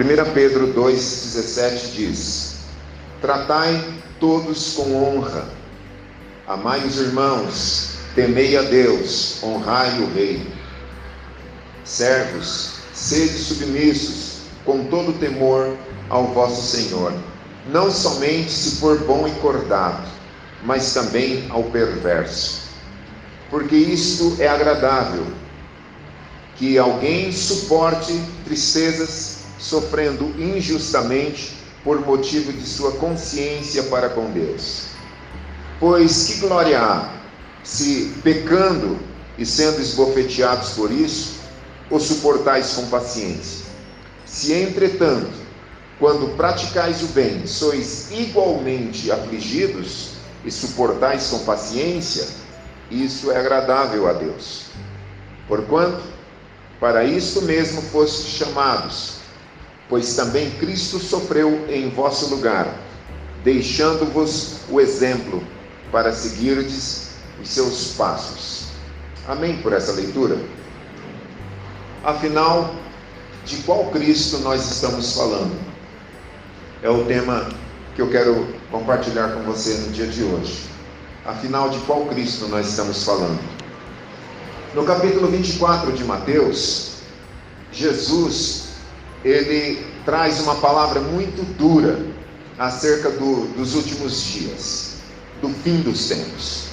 1 Pedro 2,17 diz: Tratai todos com honra, amai os irmãos, temei a Deus, honrai o Rei. Servos, sede submissos, com todo temor ao vosso Senhor, não somente se for bom e cordado, mas também ao perverso. Porque isto é agradável, que alguém suporte tristezas, sofrendo injustamente por motivo de sua consciência para com Deus. Pois que glória há se, pecando e sendo esbofeteados por isso, o suportais com paciência? Se, entretanto, quando praticais o bem, sois igualmente afligidos e suportais com paciência, isso é agradável a Deus. Porquanto, para isto mesmo fostes chamados, pois também Cristo sofreu em vosso lugar, deixando-vos o exemplo para seguirdes os seus passos. Amém por essa leitura? Afinal, de qual Cristo nós estamos falando? É o tema que eu quero compartilhar com você no dia de hoje. Afinal, de qual Cristo nós estamos falando? No capítulo 24 de Mateus, Jesus ele traz uma palavra muito dura acerca do, dos últimos dias, do fim dos tempos.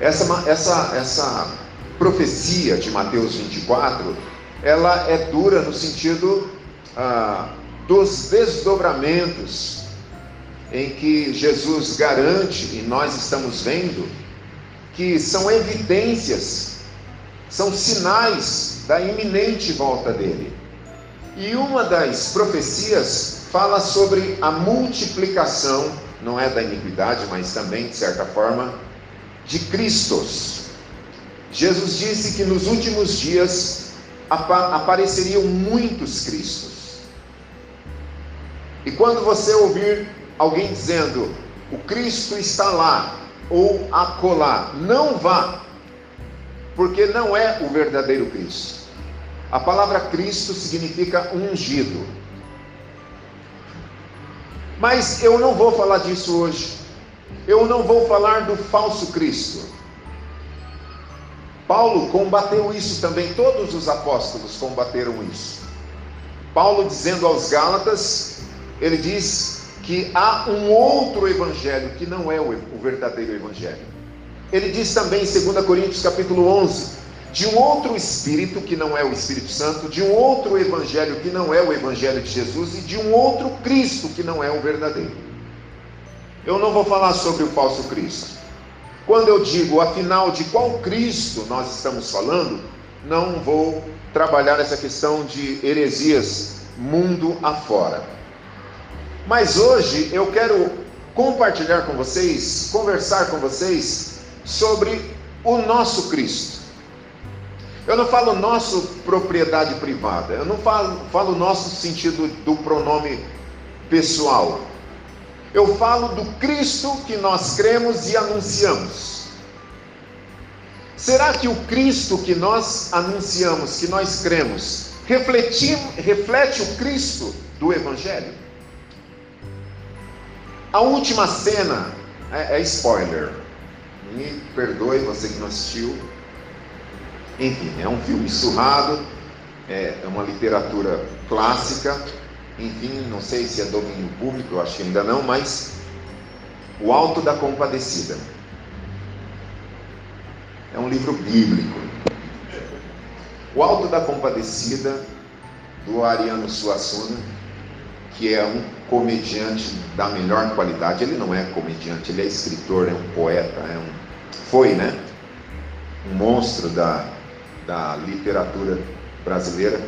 Essa, essa, essa profecia de Mateus 24, ela é dura no sentido ah, dos desdobramentos em que Jesus garante, e nós estamos vendo, que são evidências, são sinais da iminente volta dele. E uma das profecias fala sobre a multiplicação, não é da iniquidade, mas também, de certa forma, de Cristos. Jesus disse que nos últimos dias apareceriam muitos Cristos. E quando você ouvir alguém dizendo, o Cristo está lá, ou acolá, não vá, porque não é o verdadeiro Cristo. A palavra Cristo significa ungido. Mas eu não vou falar disso hoje. Eu não vou falar do falso Cristo. Paulo combateu isso também, todos os apóstolos combateram isso. Paulo dizendo aos Gálatas, ele diz que há um outro evangelho que não é o verdadeiro evangelho. Ele diz também em 2 Coríntios capítulo 11, de um outro Espírito que não é o Espírito Santo, de um outro Evangelho que não é o Evangelho de Jesus e de um outro Cristo que não é o verdadeiro. Eu não vou falar sobre o falso Cristo. Quando eu digo, afinal, de qual Cristo nós estamos falando, não vou trabalhar essa questão de heresias mundo afora. Mas hoje eu quero compartilhar com vocês, conversar com vocês sobre o nosso Cristo. Eu não falo nosso propriedade privada, eu não falo, falo nosso sentido do pronome pessoal. Eu falo do Cristo que nós cremos e anunciamos. Será que o Cristo que nós anunciamos, que nós cremos, reflete, reflete o Cristo do Evangelho? A última cena é, é spoiler. Me perdoe você que não assistiu, enfim, é um filme surrado, é, é uma literatura clássica, enfim, não sei se é domínio público, eu acho que ainda não, mas O Alto da Compadecida. É um livro bíblico. O Alto da Compadecida, do Ariano Suassuna, que é um comediante da melhor qualidade. Ele não é comediante, ele é escritor, é um poeta, é um... foi, né? Um monstro da, da literatura brasileira,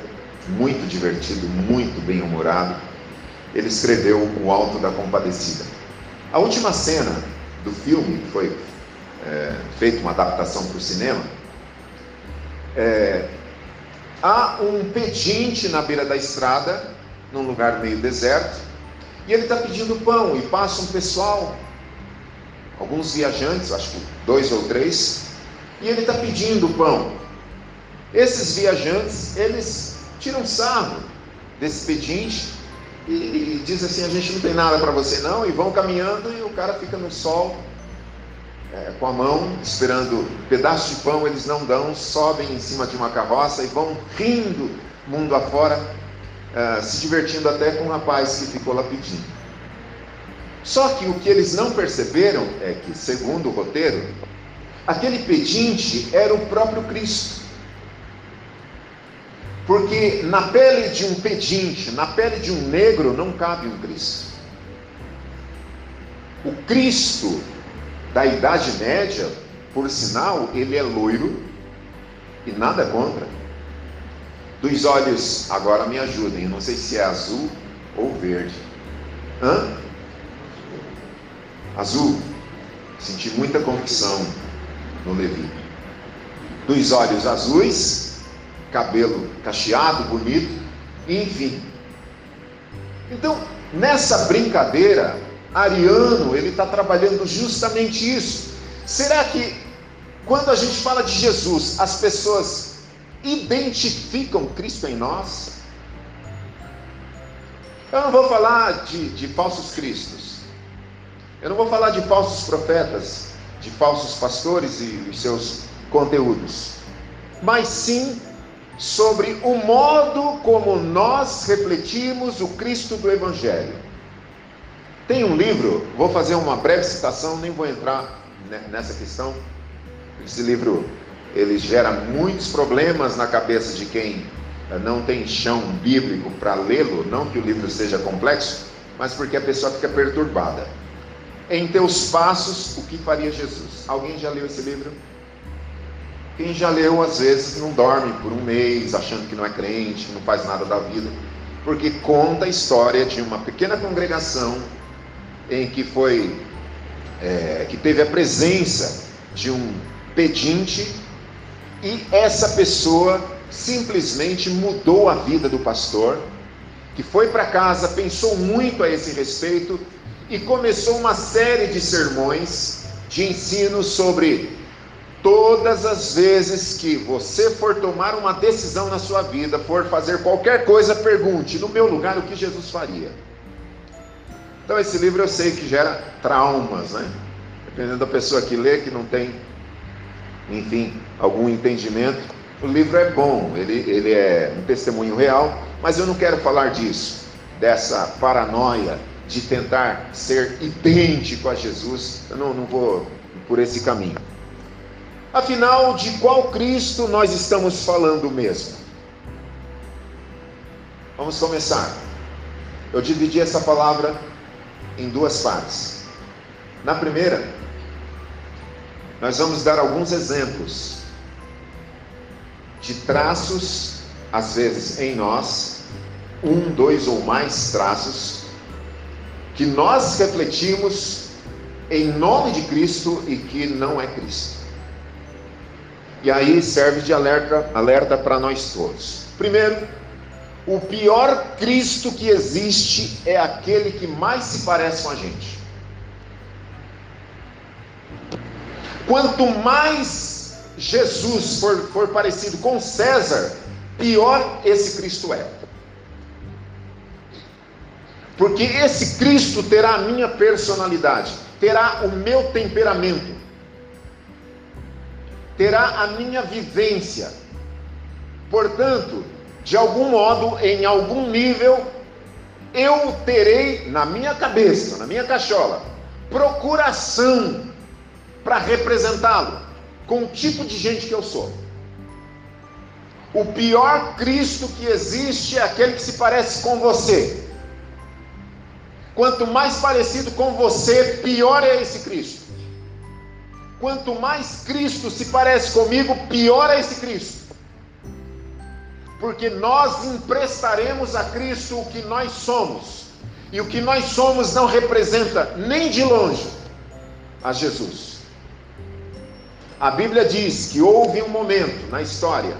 muito divertido, muito bem humorado. Ele escreveu O Alto da Compadecida. A última cena do filme, que foi é, feita uma adaptação para o cinema, é, há um pedinte na beira da estrada, num lugar meio deserto, e ele está pedindo pão, e passa um pessoal, alguns viajantes, acho que dois ou três, e ele está pedindo pão. Esses viajantes, eles tiram sarro desse pedinte e, e assim: a gente não tem nada para você não, e vão caminhando e o cara fica no sol é, com a mão, esperando um pedaço de pão, eles não dão, sobem em cima de uma carroça e vão rindo mundo afora, é, se divertindo até com o rapaz que ficou lá pedindo. Só que o que eles não perceberam é que, segundo o roteiro, aquele pedinte era o próprio Cristo. Porque na pele de um pedinte, na pele de um negro, não cabe um Cristo. O Cristo da Idade Média, por sinal, ele é loiro e nada contra. Dos olhos, agora me ajudem, eu não sei se é azul ou verde. Hã? Azul. Senti muita convicção no Levi. Dos olhos azuis, cabelo cacheado, bonito, enfim. Então, nessa brincadeira, Ariano, ele está trabalhando justamente isso. Será que quando a gente fala de Jesus, as pessoas identificam Cristo em nós? Eu não vou falar de, de falsos cristos. Eu não vou falar de falsos profetas, de falsos pastores e seus conteúdos. Mas sim sobre o modo como nós refletimos o Cristo do Evangelho. Tem um livro, vou fazer uma breve citação, nem vou entrar nessa questão. Esse livro ele gera muitos problemas na cabeça de quem eh, não tem chão bíblico para lê-lo, não que o livro seja complexo, mas porque a pessoa fica perturbada. Em teus passos, o que faria Jesus? Alguém já leu esse livro? Quem já leu, às vezes, não dorme por um mês, achando que não é crente, não faz nada da vida, porque conta a história de uma pequena congregação em que foi é, que teve a presença de um pedinte e essa pessoa simplesmente mudou a vida do pastor, que foi para casa, pensou muito a esse respeito e começou uma série de sermões de ensino sobre todas as vezes que você for tomar uma decisão na sua vida, for fazer qualquer coisa, pergunte: no meu lugar, o que Jesus faria? Então esse livro eu sei que gera traumas, né? Dependendo da pessoa que lê, que não tem, enfim, algum entendimento. O livro é bom, ele, ele é um testemunho real, mas eu não quero falar disso, dessa paranoia de tentar ser idêntico a Jesus. Eu não, não vou por esse caminho. Afinal, de qual Cristo nós estamos falando mesmo? Vamos começar. Eu dividi essa palavra em duas partes. Na primeira, nós vamos dar alguns exemplos de traços, às vezes em nós, um, dois ou mais traços, que nós refletimos em nome de Cristo e que não é Cristo. E aí serve de alerta, alerta para nós todos. Primeiro, o pior Cristo que existe é aquele que mais se parece com a gente. Quanto mais Jesus for, for parecido com César, pior esse Cristo é. Porque esse Cristo terá a minha personalidade, terá o meu temperamento, terá a minha vivência. Portanto, de algum modo, em algum nível, eu terei na minha cabeça, na minha cachola, procuração para representá-lo com o tipo de gente que eu sou. O pior Cristo que existe é aquele que se parece com você. Quanto mais parecido com você, pior é esse Cristo. Quanto mais Cristo se parece comigo, pior é esse Cristo. Porque nós emprestaremos a Cristo o que nós somos, e o que nós somos não representa nem de longe a Jesus. A Bíblia diz que houve um momento na história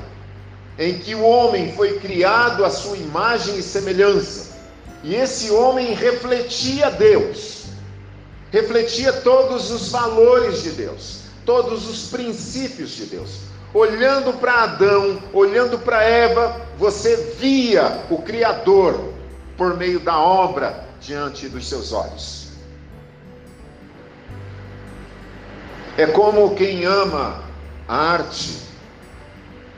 em que o homem foi criado à sua imagem e semelhança, e esse homem refletia Deus, refletia todos os valores de Deus, todos os princípios de Deus. Olhando para Adão, olhando para Eva, você via o Criador, por meio da obra diante dos seus olhos. É como quem ama a arte,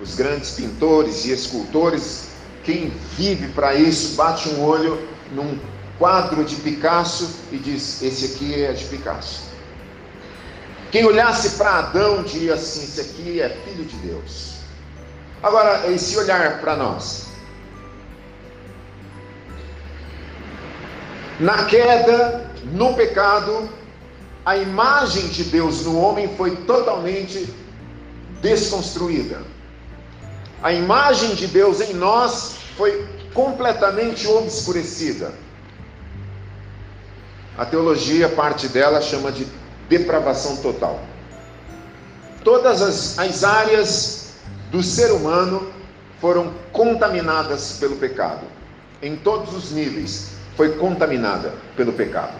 os grandes pintores e escultores, quem vive para isso, bate um olho num quadro de Picasso e diz: Esse aqui é de Picasso. Quem olhasse para Adão diria assim: Esse aqui é filho de Deus. Agora, esse olhar para nós. Na queda, no pecado, a imagem de Deus no homem foi totalmente desconstruída. A imagem de Deus em nós foi completamente obscurecida. A teologia, parte dela, chama de depravação total. Todas as, as áreas do ser humano foram contaminadas pelo pecado, em todos os níveis foi contaminada pelo pecado.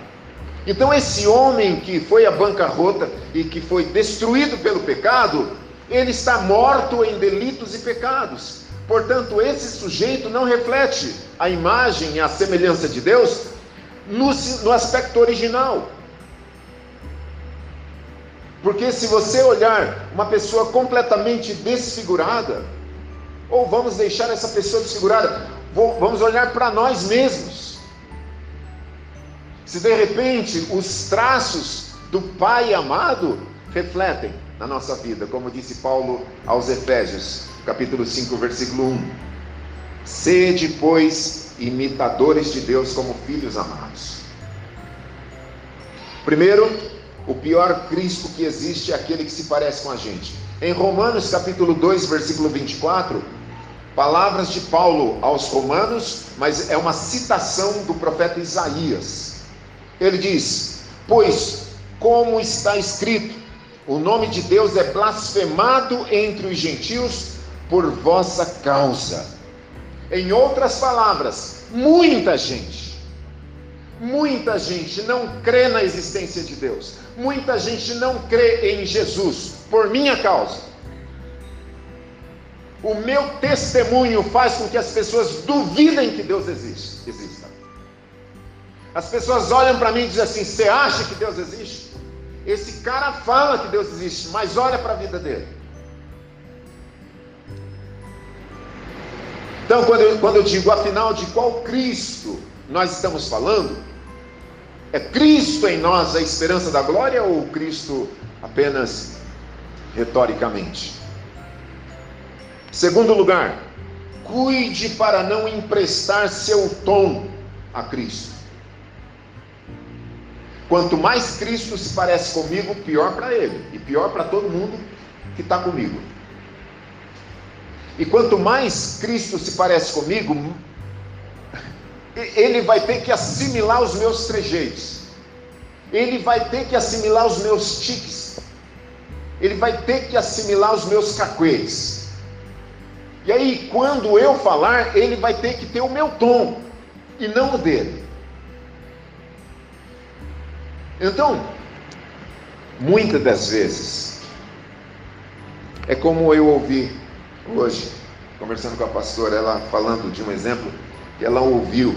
Então, esse homem que foi à bancarrota e que foi destruído pelo pecado, ele está morto em delitos e pecados. Portanto, esse sujeito não reflete a imagem e a semelhança de Deus no, no aspecto original. Porque se você olhar uma pessoa completamente desfigurada, ou vamos deixar essa pessoa desfigurada, vamos olhar para nós mesmos. Se de repente os traços do Pai amado refletem na nossa vida, como disse Paulo aos Efésios, capítulo 5, versículo 1. Sede, pois, imitadores de Deus como filhos amados. Primeiro, o pior Cristo que existe é aquele que se parece com a gente. Em Romanos capítulo 2, versículo 24, palavras de Paulo aos Romanos, mas é uma citação do profeta Isaías. Ele diz: Pois, como está escrito, o nome de Deus é blasfemado entre os gentios por vossa causa. Em outras palavras, muita gente, muita gente não crê na existência de Deus, muita gente não crê em Jesus por minha causa. O meu testemunho faz com que as pessoas duvidem que Deus existe. existe. As pessoas olham para mim e dizem assim: Você acha que Deus existe? Esse cara fala que Deus existe, mas olha para a vida dele. Então, quando eu, quando eu digo, afinal, de qual Cristo nós estamos falando? É Cristo em nós a esperança da glória ou Cristo apenas retoricamente? Segundo lugar, cuide para não emprestar seu tom a Cristo. Quanto mais Cristo se parece comigo, pior para ele e pior para todo mundo que está comigo. E quanto mais Cristo se parece comigo, ele vai ter que assimilar os meus trejeitos, ele vai ter que assimilar os meus tiques, ele vai ter que assimilar os meus cacuetes. E aí, quando eu falar, ele vai ter que ter o meu tom e não o dele. Então, muitas das vezes, é como eu ouvi hoje, conversando com a pastora, ela falando de um exemplo que ela ouviu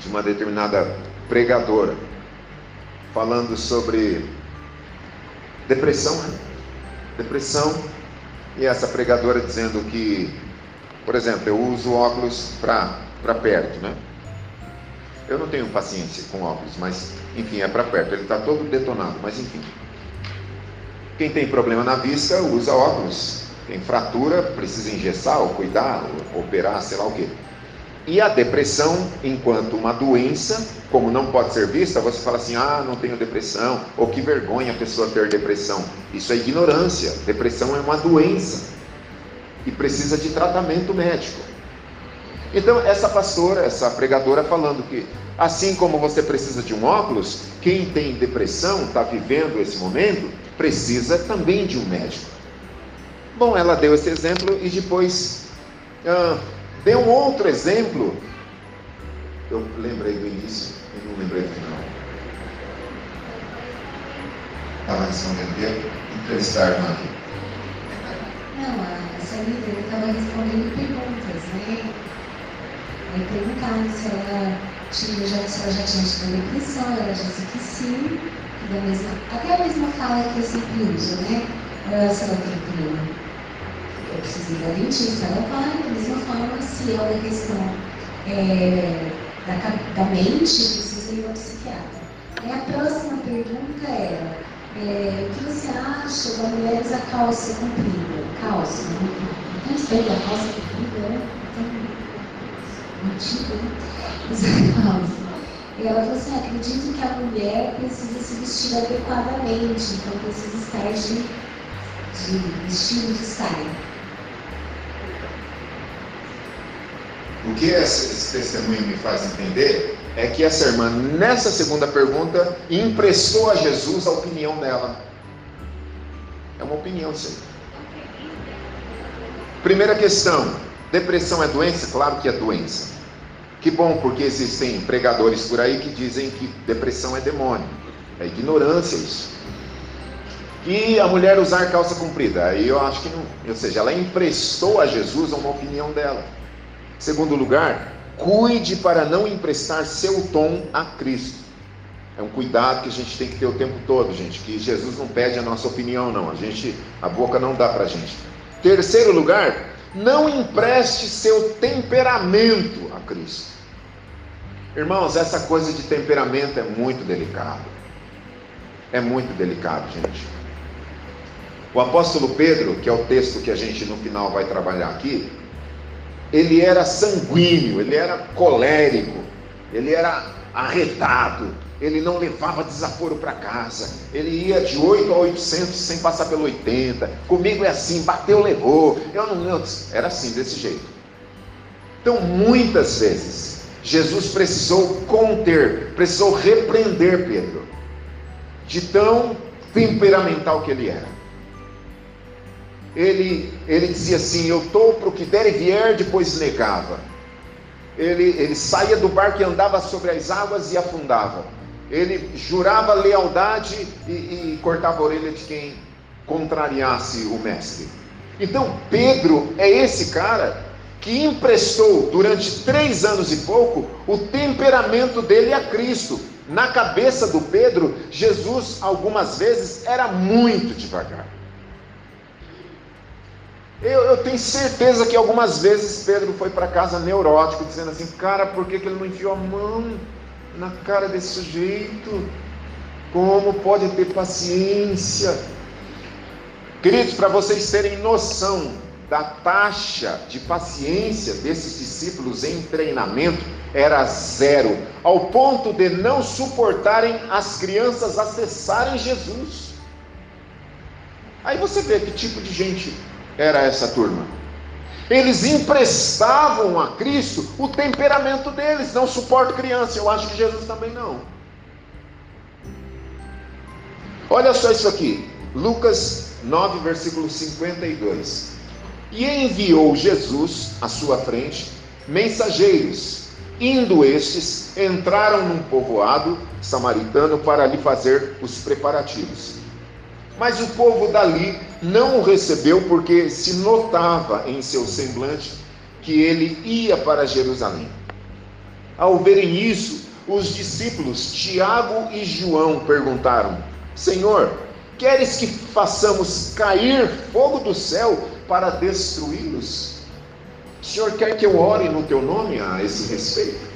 de uma determinada pregadora, falando sobre depressão, né? depressão, e essa pregadora dizendo que, por exemplo, eu uso óculos para perto, né? Eu não tenho paciência com óculos, mas enfim, é para perto. Ele está todo detonado, mas enfim. Quem tem problema na vista usa óculos. Tem fratura, precisa engessar ou cuidar, ou operar, sei lá o quê. E a depressão, enquanto uma doença, como não pode ser vista, você fala assim: ah, não tenho depressão, ou que vergonha a pessoa ter depressão. Isso é ignorância. Depressão é uma doença e precisa de tratamento médico. Então, essa pastora, essa pregadora, falando que assim como você precisa de um óculos, quem tem depressão, está vivendo esse momento, precisa também de um médico. Bom, ela deu esse exemplo e depois ah, deu um outro exemplo. Eu lembrei do início, eu não lembrei do final. Estava respondendo o Entrevistar, Mari. Não, a senhora estava respondendo perguntas, né? Aí perguntaram se ela, tinha, já, se ela já tinha tido depressão, ela já disse que sim, da mesma, até a mesma fala que eu sempre uso, né? Uh, se ela tem problema, eu preciso ir da dentista, ela vai, da mesma forma, se é uma questão é, da, da mente, precisa ir ao psiquiatra. E a próxima pergunta era, é, o que você acha da mulher usar calça comprida? Calça, não respeito da calça comprida, né? Antigo, né? Usar calça. Ela falou assim, acredito que a mulher precisa se vestir adequadamente, então precisa estar de, de estilo de saia. O que esse testemunho me faz entender é que essa irmã, nessa segunda pergunta, emprestou a Jesus a opinião dela. É uma opinião, sim. Primeira questão: depressão é doença? Claro que é doença. Que bom, porque existem pregadores por aí que dizem que depressão é demônio. É ignorância isso. E a mulher usar calça comprida, aí eu acho que não. Ou seja, ela emprestou a Jesus uma opinião dela. Segundo lugar, Cuide para não emprestar seu tom a Cristo. É um cuidado que a gente tem que ter o tempo todo, gente. Que Jesus não pede a nossa opinião, não. A gente, a boca não dá para a gente. Terceiro lugar, não empreste seu temperamento a Cristo. Irmãos, essa coisa de temperamento é muito delicado. É muito delicado, gente. O apóstolo Pedro, que é o texto que a gente no final vai trabalhar aqui, ele era sanguíneo, ele era colérico, ele era arretado, ele não levava desaforo para casa, ele ia de 8 a 800 sem passar pelo 80. Comigo é assim, bateu, levou. Eu não, eu, era assim, desse jeito. Então, muitas vezes, Jesus precisou conter, precisou repreender Pedro, de tão temperamental que ele era ele, ele dizia assim: Eu estou para o que der e vier, depois negava. Ele, ele saía do barco e andava sobre as águas e afundava. Ele jurava lealdade e, e cortava a orelha de quem contrariasse o mestre. Então, Pedro é esse cara que emprestou durante três anos e pouco o temperamento dele a Cristo. Na cabeça do Pedro, Jesus, algumas vezes, era muito devagar. Eu, eu, tenho certeza que algumas vezes Pedro foi para casa neurótico, dizendo assim: Cara, por que, que ele não enfiou a mão na cara desse sujeito? Como pode ter paciência? Queridos, para vocês terem noção da taxa de paciência desses discípulos em treinamento, era zero, ao ponto de não suportarem as crianças acessarem Jesus. Aí você vê que tipo de gente era essa turma. Eles emprestavam a Cristo o temperamento deles, não suporto criança, eu acho que Jesus também não. Olha só isso aqui, Lucas 9, versículo 52. E enviou Jesus à sua frente mensageiros, indo estes, entraram num povoado samaritano para lhe fazer os preparativos. Mas o povo dali não o recebeu porque se notava em seu semblante que ele ia para Jerusalém. Ao verem isso, os discípulos Tiago e João perguntaram: Senhor, queres que façamos cair fogo do céu para destruí-los? O Senhor quer que eu ore no teu nome a esse respeito?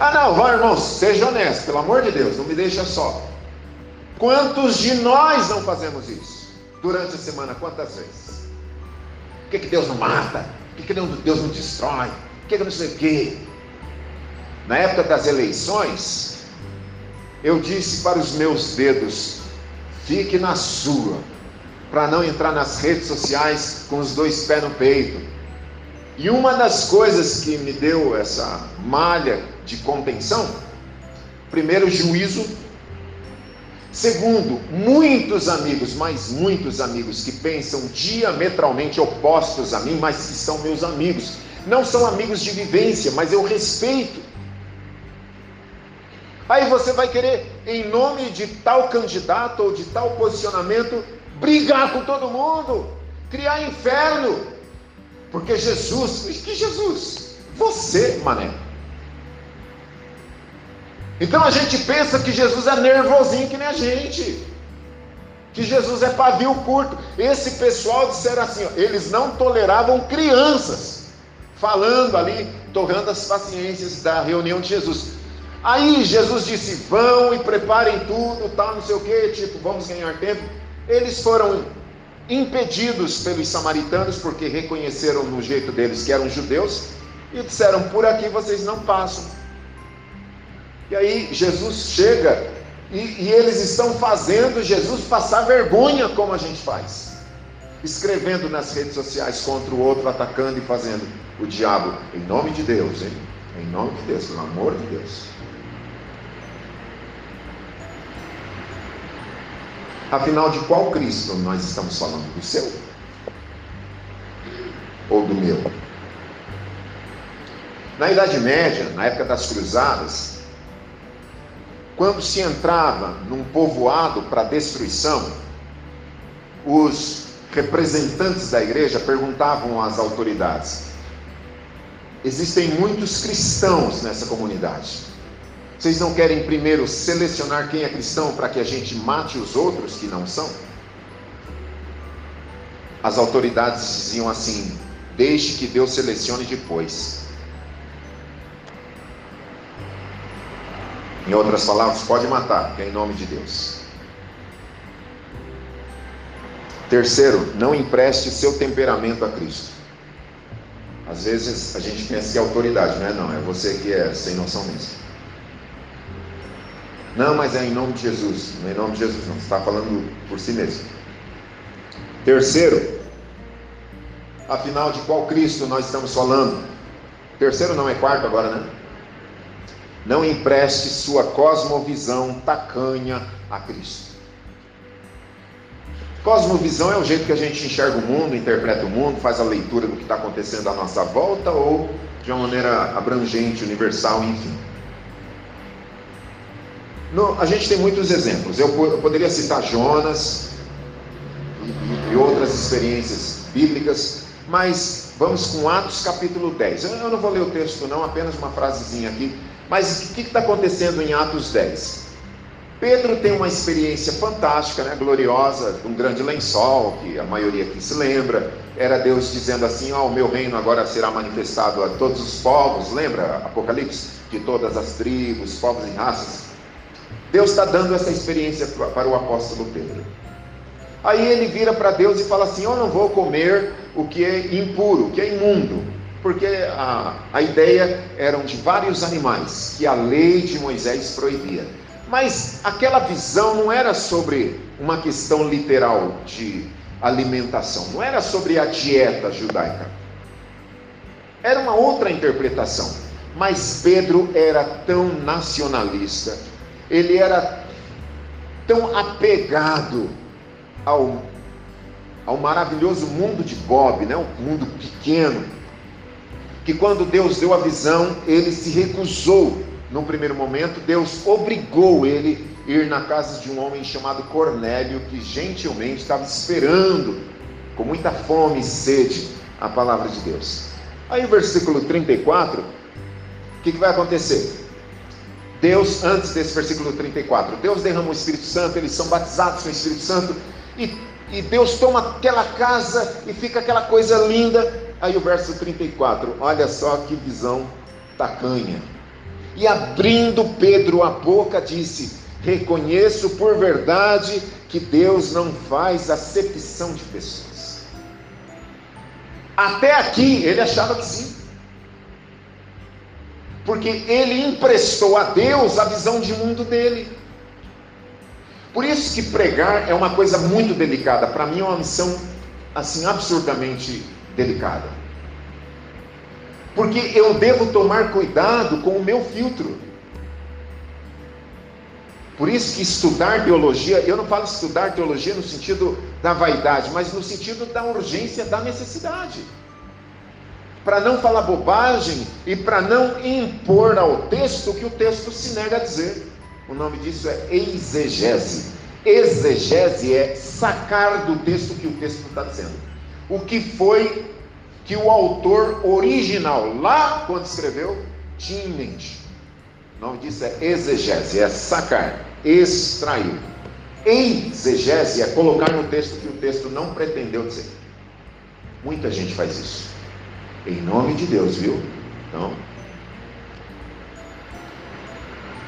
Ah, não, vai, irmãos, seja honesto, pelo amor de Deus, não me deixa só. Quantos de nós não fazemos isso? Durante a semana, quantas vezes? Por que, que Deus não mata? Por que, que Deus não destrói? Por que, que não sei o quê? Na época das eleições, eu disse para os meus dedos: fique na sua, para não entrar nas redes sociais com os dois pés no peito. E uma das coisas que me deu essa malha de contenção, primeiro, juízo. Segundo, muitos amigos, mas muitos amigos que pensam diametralmente opostos a mim, mas que são meus amigos. Não são amigos de vivência, mas eu respeito. Aí você vai querer, em nome de tal candidato ou de tal posicionamento, brigar com todo mundo, criar inferno. Porque Jesus, que Jesus? Você, mané. Então a gente pensa que Jesus é nervosinho que nem a gente. Que Jesus é pavio curto. Esse pessoal disseram assim: ó, eles não toleravam crianças falando ali, torrando as paciências da reunião de Jesus. Aí Jesus disse: vão e preparem tudo, tal, não sei o que, tipo, vamos ganhar tempo. Eles foram impedidos pelos samaritanos, porque reconheceram no jeito deles que eram judeus, e disseram: por aqui vocês não passam. E aí Jesus chega e, e, eles estão fazendo Jesus passar vergonha, como a gente faz, escrevendo nas redes sociais contra o outro, atacando e fazendo o diabo, em nome de Deus, hein? Em nome de Deus, pelo amor de Deus. Afinal, de qual Cristo nós estamos falando? Do seu? Ou do meu? Na Idade Média, na época das Cruzadas, quando se entrava num povoado para destruição, os representantes da igreja perguntavam às autoridades: existem muitos cristãos nessa comunidade. Vocês não querem primeiro selecionar quem é cristão para que a gente mate os outros que não são? As autoridades diziam assim: deixe que Deus selecione depois. Em outras palavras, pode matar, é em nome de Deus. Terceiro, não empreste seu temperamento a Cristo. Às vezes a gente pensa que é autoridade, não é? Não, é você que é sem noção mesmo. Não, mas é em nome de Jesus. Não é em nome de Jesus, não. Você está falando por si mesmo. Terceiro, afinal de qual Cristo nós estamos falando? Terceiro não é quarto agora, né? Não empreste sua cosmovisão tacanha a Cristo. Cosmovisão é o jeito que a gente enxerga o mundo, interpreta o mundo, faz a leitura do que está acontecendo à nossa volta ou de uma maneira abrangente, universal, enfim. No, a gente tem muitos exemplos. Eu, eu poderia citar Jonas e, e, outras experiências bíblicas, mas vamos com Atos capítulo 10. Eu, eu não vou ler o texto, não, apenas uma frasezinha aqui mas o que está acontecendo em Atos 10? Pedro tem uma experiência fantástica, né, gloriosa, um grande lençol, que a maioria aqui se lembra. Era Deus dizendo assim: Ó, oh, o meu reino agora será manifestado a todos os povos. Lembra Apocalipse? De todas as tribos, povos e raças. Deus está dando essa experiência para o apóstolo Pedro. Aí ele vira para Deus e fala assim: Eu não vou comer o que é impuro, o que é imundo porque a, a ideia eram de vários animais que a lei de Moisés proibia. Mas aquela visão não era sobre uma questão literal de alimentação, não era sobre a dieta judaica. Era uma outra interpretação. Mas Pedro era tão nacionalista, ele era tão apegado ao, ao maravilhoso mundo de Bob, né? um mundo pequeno, que quando Deus deu a visão, ele se recusou. No primeiro momento, Deus obrigou ele ir na casa de um homem chamado Cornélio, que gentilmente estava esperando, com muita fome e sede, a palavra de Deus. Aí, o versículo 34, o que, que vai acontecer? Deus, antes desse versículo 34, Deus derrama o Espírito Santo, eles são batizados com o Espírito Santo, e, e Deus toma aquela casa e fica aquela coisa linda, Aí o verso 34, olha só que visão tacanha. E abrindo Pedro a boca, disse: Reconheço por verdade que Deus não faz acepção de pessoas. Até aqui ele achava que sim. Porque ele emprestou a Deus a visão de mundo dele. Por isso que pregar é uma coisa muito delicada. Para mim é uma missão assim absurdamente delicada. Porque eu devo tomar cuidado com o meu filtro. Por isso que estudar teologia, eu não falo estudar teologia no sentido da vaidade, mas no sentido da urgência, da necessidade. Para não falar bobagem e para não impor ao texto o que o texto se nega a dizer. O nome disso é exegese. Exegese é sacar do texto o que o texto está dizendo. O que foi que o autor original, lá quando escreveu, tinha em mente. O nome disso é exegese, é sacar, extrair. Exegese é colocar no texto que o texto não pretendeu dizer. Muita gente faz isso. Em nome de Deus, viu? Então,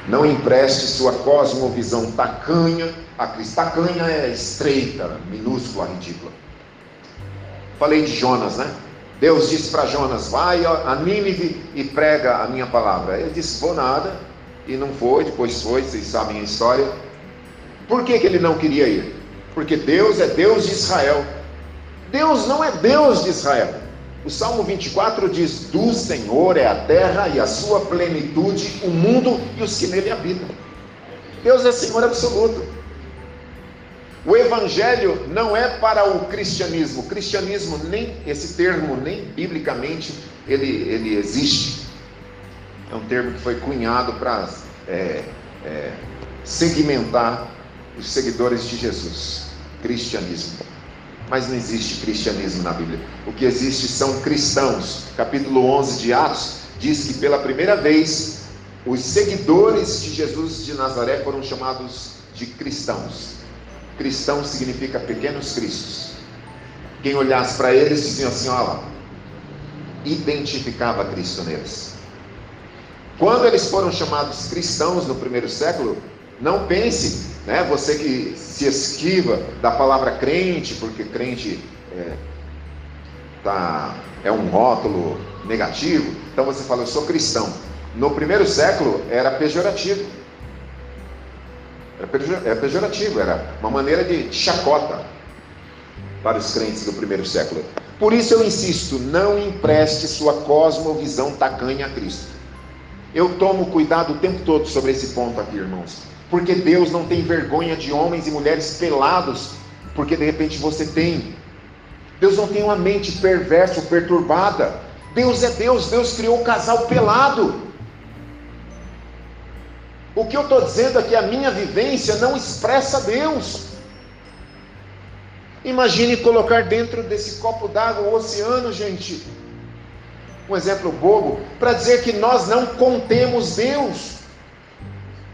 não empreste sua cosmovisão tacanha a. Tacanha é estreita, minúscula, ridícula. Falei de Jonas, né? Deus disse para Jonas: Vai a Nínive e prega a minha palavra. Ele disse: Vou nada. E não foi, depois foi, vocês sabem a história. Por que, que ele não queria ir? Porque Deus é Deus de Israel. Deus não é Deus de Israel. O Salmo 24 diz: Do Senhor é a terra e a sua plenitude, o mundo e os que nele habitam. Deus é Senhor absoluto. O evangelho não é para o cristianismo. O cristianismo nem esse termo nem biblicamente ele, ele existe. É um termo que foi cunhado para é, é, segmentar os seguidores de Jesus. Cristianismo. Mas não existe cristianismo na Bíblia. O que existe são cristãos. Capítulo 11 de Atos diz que pela primeira vez os seguidores de Jesus de Nazaré foram chamados de cristãos. Cristão significa pequenos cristos. Quem olhasse para eles dizia assim: olha identificava Cristo neles. Quando eles foram chamados cristãos no primeiro século, não pense, né, você que se esquiva da palavra crente, porque crente é, tá, é um rótulo negativo, então você fala, eu sou cristão. No primeiro século era pejorativo. Era pejorativo, era uma maneira de chacota para os crentes do primeiro século. Por isso eu insisto, não empreste sua cosmovisão tacanha a Cristo. Eu tomo cuidado o tempo todo sobre esse ponto aqui, irmãos. Porque Deus não tem vergonha de homens e mulheres pelados, porque de repente você tem. Deus não tem uma mente perversa ou perturbada. Deus é Deus, Deus criou o casal pelado. O que eu estou dizendo é que a minha vivência não expressa Deus. Imagine colocar dentro desse copo d'água o oceano, gente. Um exemplo bobo, para dizer que nós não contemos Deus.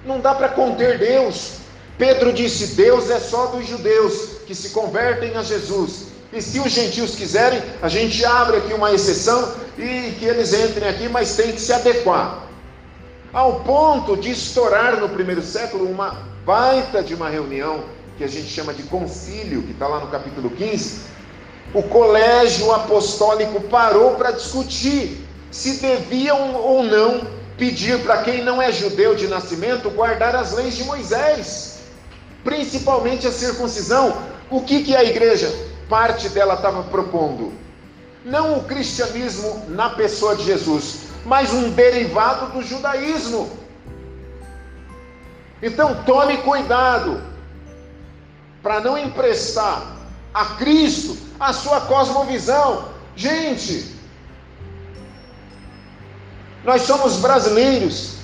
Não dá para conter Deus. Pedro disse: Deus é só dos judeus que se convertem a Jesus. E se os gentios quiserem, a gente abre aqui uma exceção e que eles entrem aqui, mas tem que se adequar ao ponto de estourar no primeiro século uma baita de uma reunião que a gente chama de concílio, que está lá no capítulo 15. O colégio apostólico parou para discutir se deviam ou não pedir para quem não é judeu de nascimento guardar as leis de Moisés, principalmente a circuncisão. O que, que a igreja, parte dela, estava propondo? Não o cristianismo na pessoa de Jesus, mas um derivado do judaísmo. Então tome cuidado para não emprestar a Cristo a sua cosmovisão. Gente, nós somos brasileiros.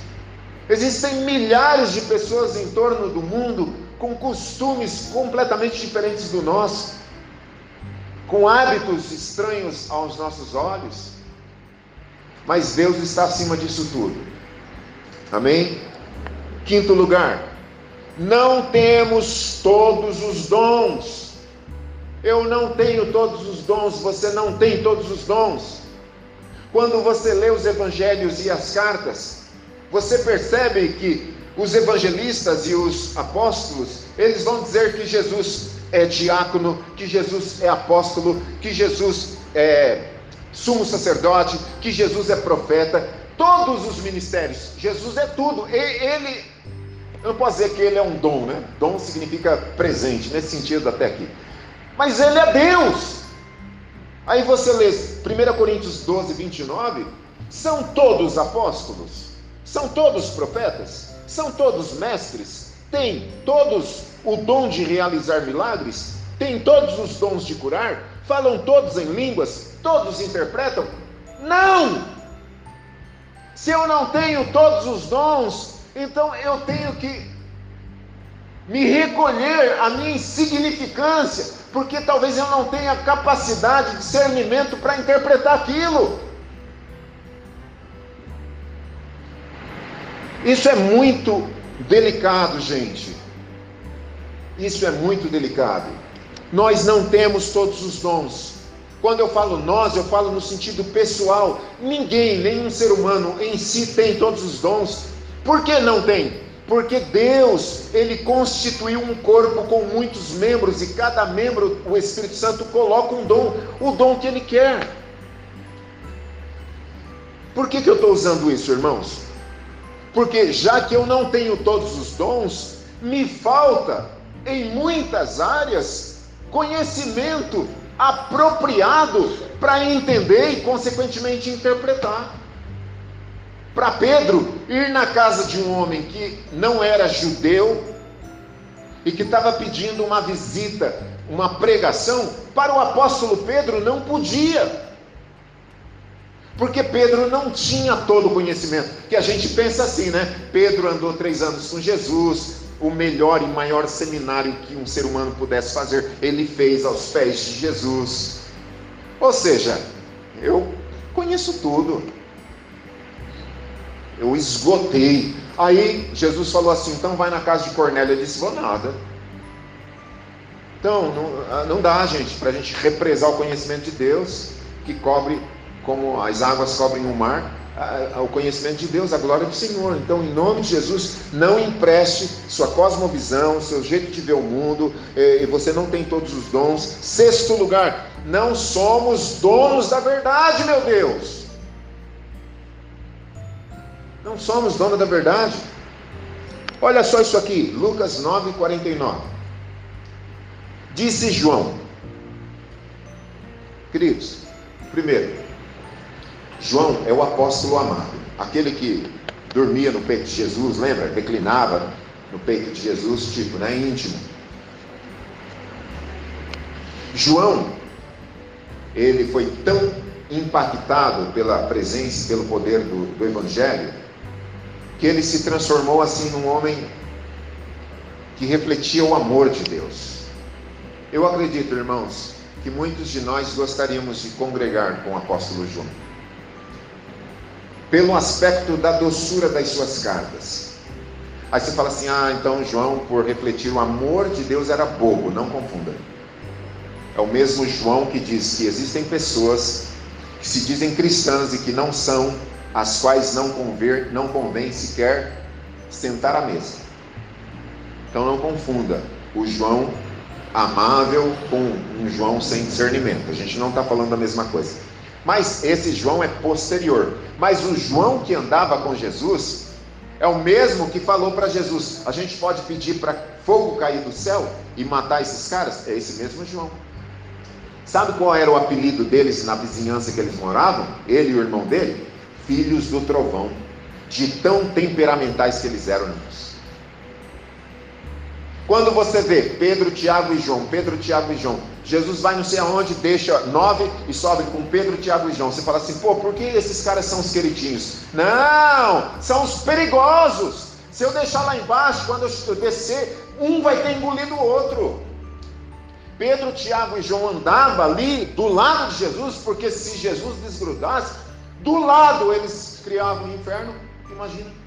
Existem milhares de pessoas em torno do mundo com costumes completamente diferentes do nosso, com hábitos estranhos aos nossos olhos. Mas Deus está acima disso tudo. Amém? Quinto lugar, não temos todos os dons. Eu não tenho todos os dons, você não tem todos os dons. Quando você lê os evangelhos e as cartas, você percebe que os evangelistas e os apóstolos, eles vão dizer que Jesus é diácono, que Jesus é apóstolo, que Jesus é sumo sacerdote, que Jesus é profeta, todos os ministérios, Jesus é tudo. Ele, eu não posso dizer que ele é um dom, né? Dom significa presente, nesse sentido até aqui. Mas ele é Deus. Aí você lê 1 Coríntios 12, 29, são todos apóstolos? São todos profetas? São todos mestres? Têm todos o dom de realizar milagres? Têm todos os dons de curar? Falam todos em línguas? Todos interpretam? Não! Se eu não tenho todos os dons, então eu tenho que me recolher a minha insignificância, porque talvez eu não tenha capacidade, discernimento para interpretar aquilo. Isso é muito delicado, gente. Isso é muito delicado. Nós não temos todos os dons. Quando eu falo nós, eu falo no sentido pessoal. Ninguém, nenhum ser humano em si tem todos os dons. Por que não tem? Porque Deus, ele constituiu um corpo com muitos membros e cada membro o Espírito Santo coloca um dom, o dom que ele quer. Por que, que eu estou usando isso, irmãos? Porque já que eu não tenho todos os dons, me falta em muitas áreas conhecimento apropriado para entender e, consequentemente, interpretar. Para Pedro ir na casa de um homem que não era judeu e que estava pedindo uma visita, uma pregação, para o apóstolo Pedro não podia. Porque Pedro não tinha todo o conhecimento. Que a gente pensa assim, né? Pedro andou três anos com Jesus, o melhor e maior seminário que um ser humano pudesse fazer, ele fez aos pés de Jesus. Ou seja, eu conheço tudo. Eu esgotei. Aí Jesus falou assim: então vai na casa de Cornélio. Ele disse: vou nada. Então, não, ah, não dá, gente, para a gente represar o conhecimento de Deus, que cobre como as águas cobrem o mar, ao conhecimento de Deus, a glória do Senhor. Então, em nome de Jesus, não empreste sua cosmovisão, seu jeito de ver o mundo, eh, e você não tem todos os dons. Sexto lugar, não somos donos da verdade, meu Deus. Não somos donos da verdade. Olha só isso aqui, Lucas 9, 49. Disse João, queridos, primeiro, João é o apóstolo amado, aquele que dormia no peito de Jesus, lembra? Reclinava no peito de Jesus, tipo, né? íntimo. João, ele foi tão impactado pela presença, pelo poder do, do Evangelho, que ele se transformou assim num homem que refletia o amor de Deus. Eu acredito, irmãos, que muitos de nós gostaríamos de congregar com o apóstolo João, pelo aspecto da doçura das suas cartas. Aí você fala assim: ah, então João, por refletir o amor de Deus, era bobo. Não confunda. É o mesmo João que diz que existem pessoas que se dizem cristãs e que não são as quais não, conver, não convém sequer sentar à mesa. Então não confunda o João amável com um João sem discernimento. A gente não está falando da mesma coisa. Mas esse João é posterior. Mas o João que andava com Jesus é o mesmo que falou para Jesus: a gente pode pedir para fogo cair do céu e matar esses caras? É esse mesmo João. Sabe qual era o apelido deles na vizinhança que eles moravam? Ele e o irmão dele? filhos do trovão, de tão temperamentais que eles eram. Quando você vê Pedro, Tiago e João, Pedro, Tiago e João, Jesus vai não sei aonde, deixa nove e sobe com Pedro, Tiago e João. Você fala assim, pô, por que esses caras são os queridinhos? Não, são os perigosos. Se eu deixar lá embaixo, quando eu descer, um vai ter engolido o outro. Pedro, Tiago e João andavam ali do lado de Jesus, porque se Jesus desgrudasse, do lado eles criavam o inferno, imagina.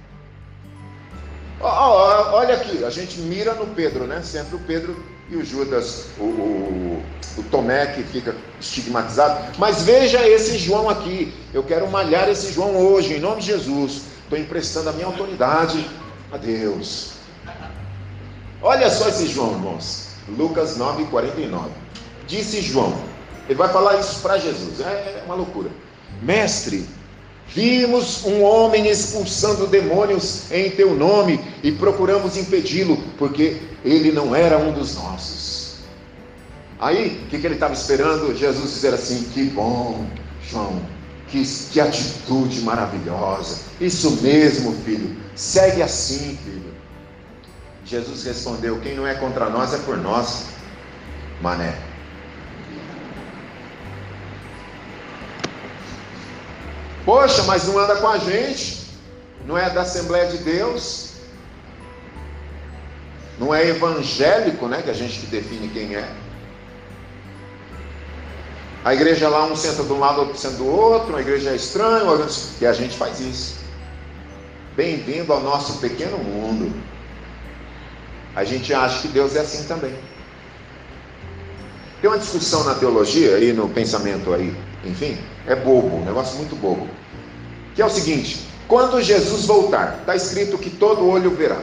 Olha aqui, a gente mira no Pedro, né? Sempre o Pedro e o Judas, o, o, o, Tomé que fica estigmatizado. Mas veja esse João aqui. Eu quero malhar esse João hoje, em nome de Jesus. Estou emprestando a minha autoridade a Deus. Olha só esse João, irmãos. Lucas 9, 49. Disse João. Ele vai falar isso para Jesus. É, é uma loucura. Mestre, vimos um homem expulsando demônios em teu nome e procuramos impedi-lo, porque ele não era um dos nossos. Aí, o que, que ele estava esperando? Jesus dizer assim: Que bom, João, que, que atitude maravilhosa. Isso mesmo, filho, segue assim, filho. Jesus respondeu: Quem não é contra nós é por nós, mané. Poxa, mas não anda com a gente, não é da Assembleia de Deus, não é evangélico, né? Que a gente que define quem é. A igreja lá, um senta de um lado, outro senta do outro, a igreja é estranha, e a gente faz isso. Bem-vindo ao nosso pequeno mundo. A gente acha que Deus é assim também. Tem uma discussão na teologia e no pensamento aí, enfim, é bobo, um negócio muito bobo. Que é o seguinte: quando Jesus voltar, está escrito que todo olho verá.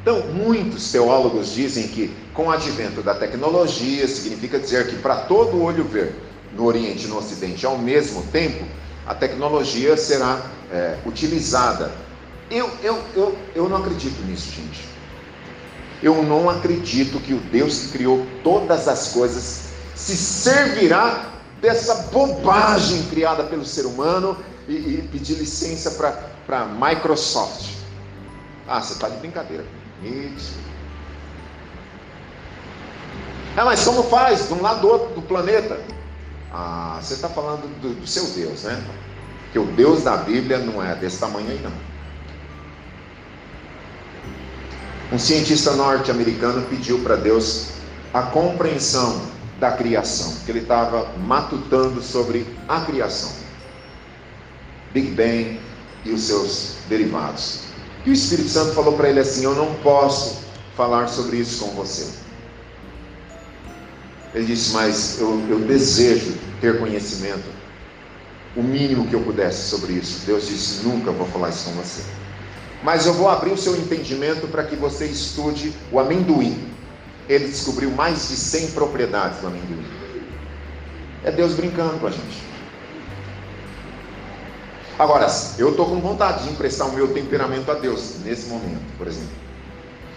Então, muitos teólogos dizem que com o advento da tecnologia, significa dizer que para todo olho ver no Oriente e no Ocidente ao mesmo tempo, a tecnologia será é, utilizada. Eu, eu, eu, eu não acredito nisso, gente. Eu não acredito que o Deus que criou todas as coisas se servirá dessa bobagem criada pelo ser humano e, e pedir licença para a Microsoft. Ah, você está de brincadeira isso. É, mas como faz? De um lado do outro do planeta. Ah, você está falando do, do seu Deus, né? Que o Deus da Bíblia não é desse tamanho aí, não. Um cientista norte-americano pediu para Deus a compreensão da criação, que ele estava matutando sobre a criação, Big Bang e os seus derivados. E o Espírito Santo falou para ele assim: Eu não posso falar sobre isso com você. Ele disse: Mas eu, eu desejo ter conhecimento, o mínimo que eu pudesse sobre isso. Deus disse: Nunca vou falar isso com você. Mas eu vou abrir o seu entendimento para que você estude o amendoim. Ele descobriu mais de 100 propriedades do amendoim. É Deus brincando com a gente. Agora, eu estou com vontade de emprestar o meu temperamento a Deus, nesse momento, por exemplo.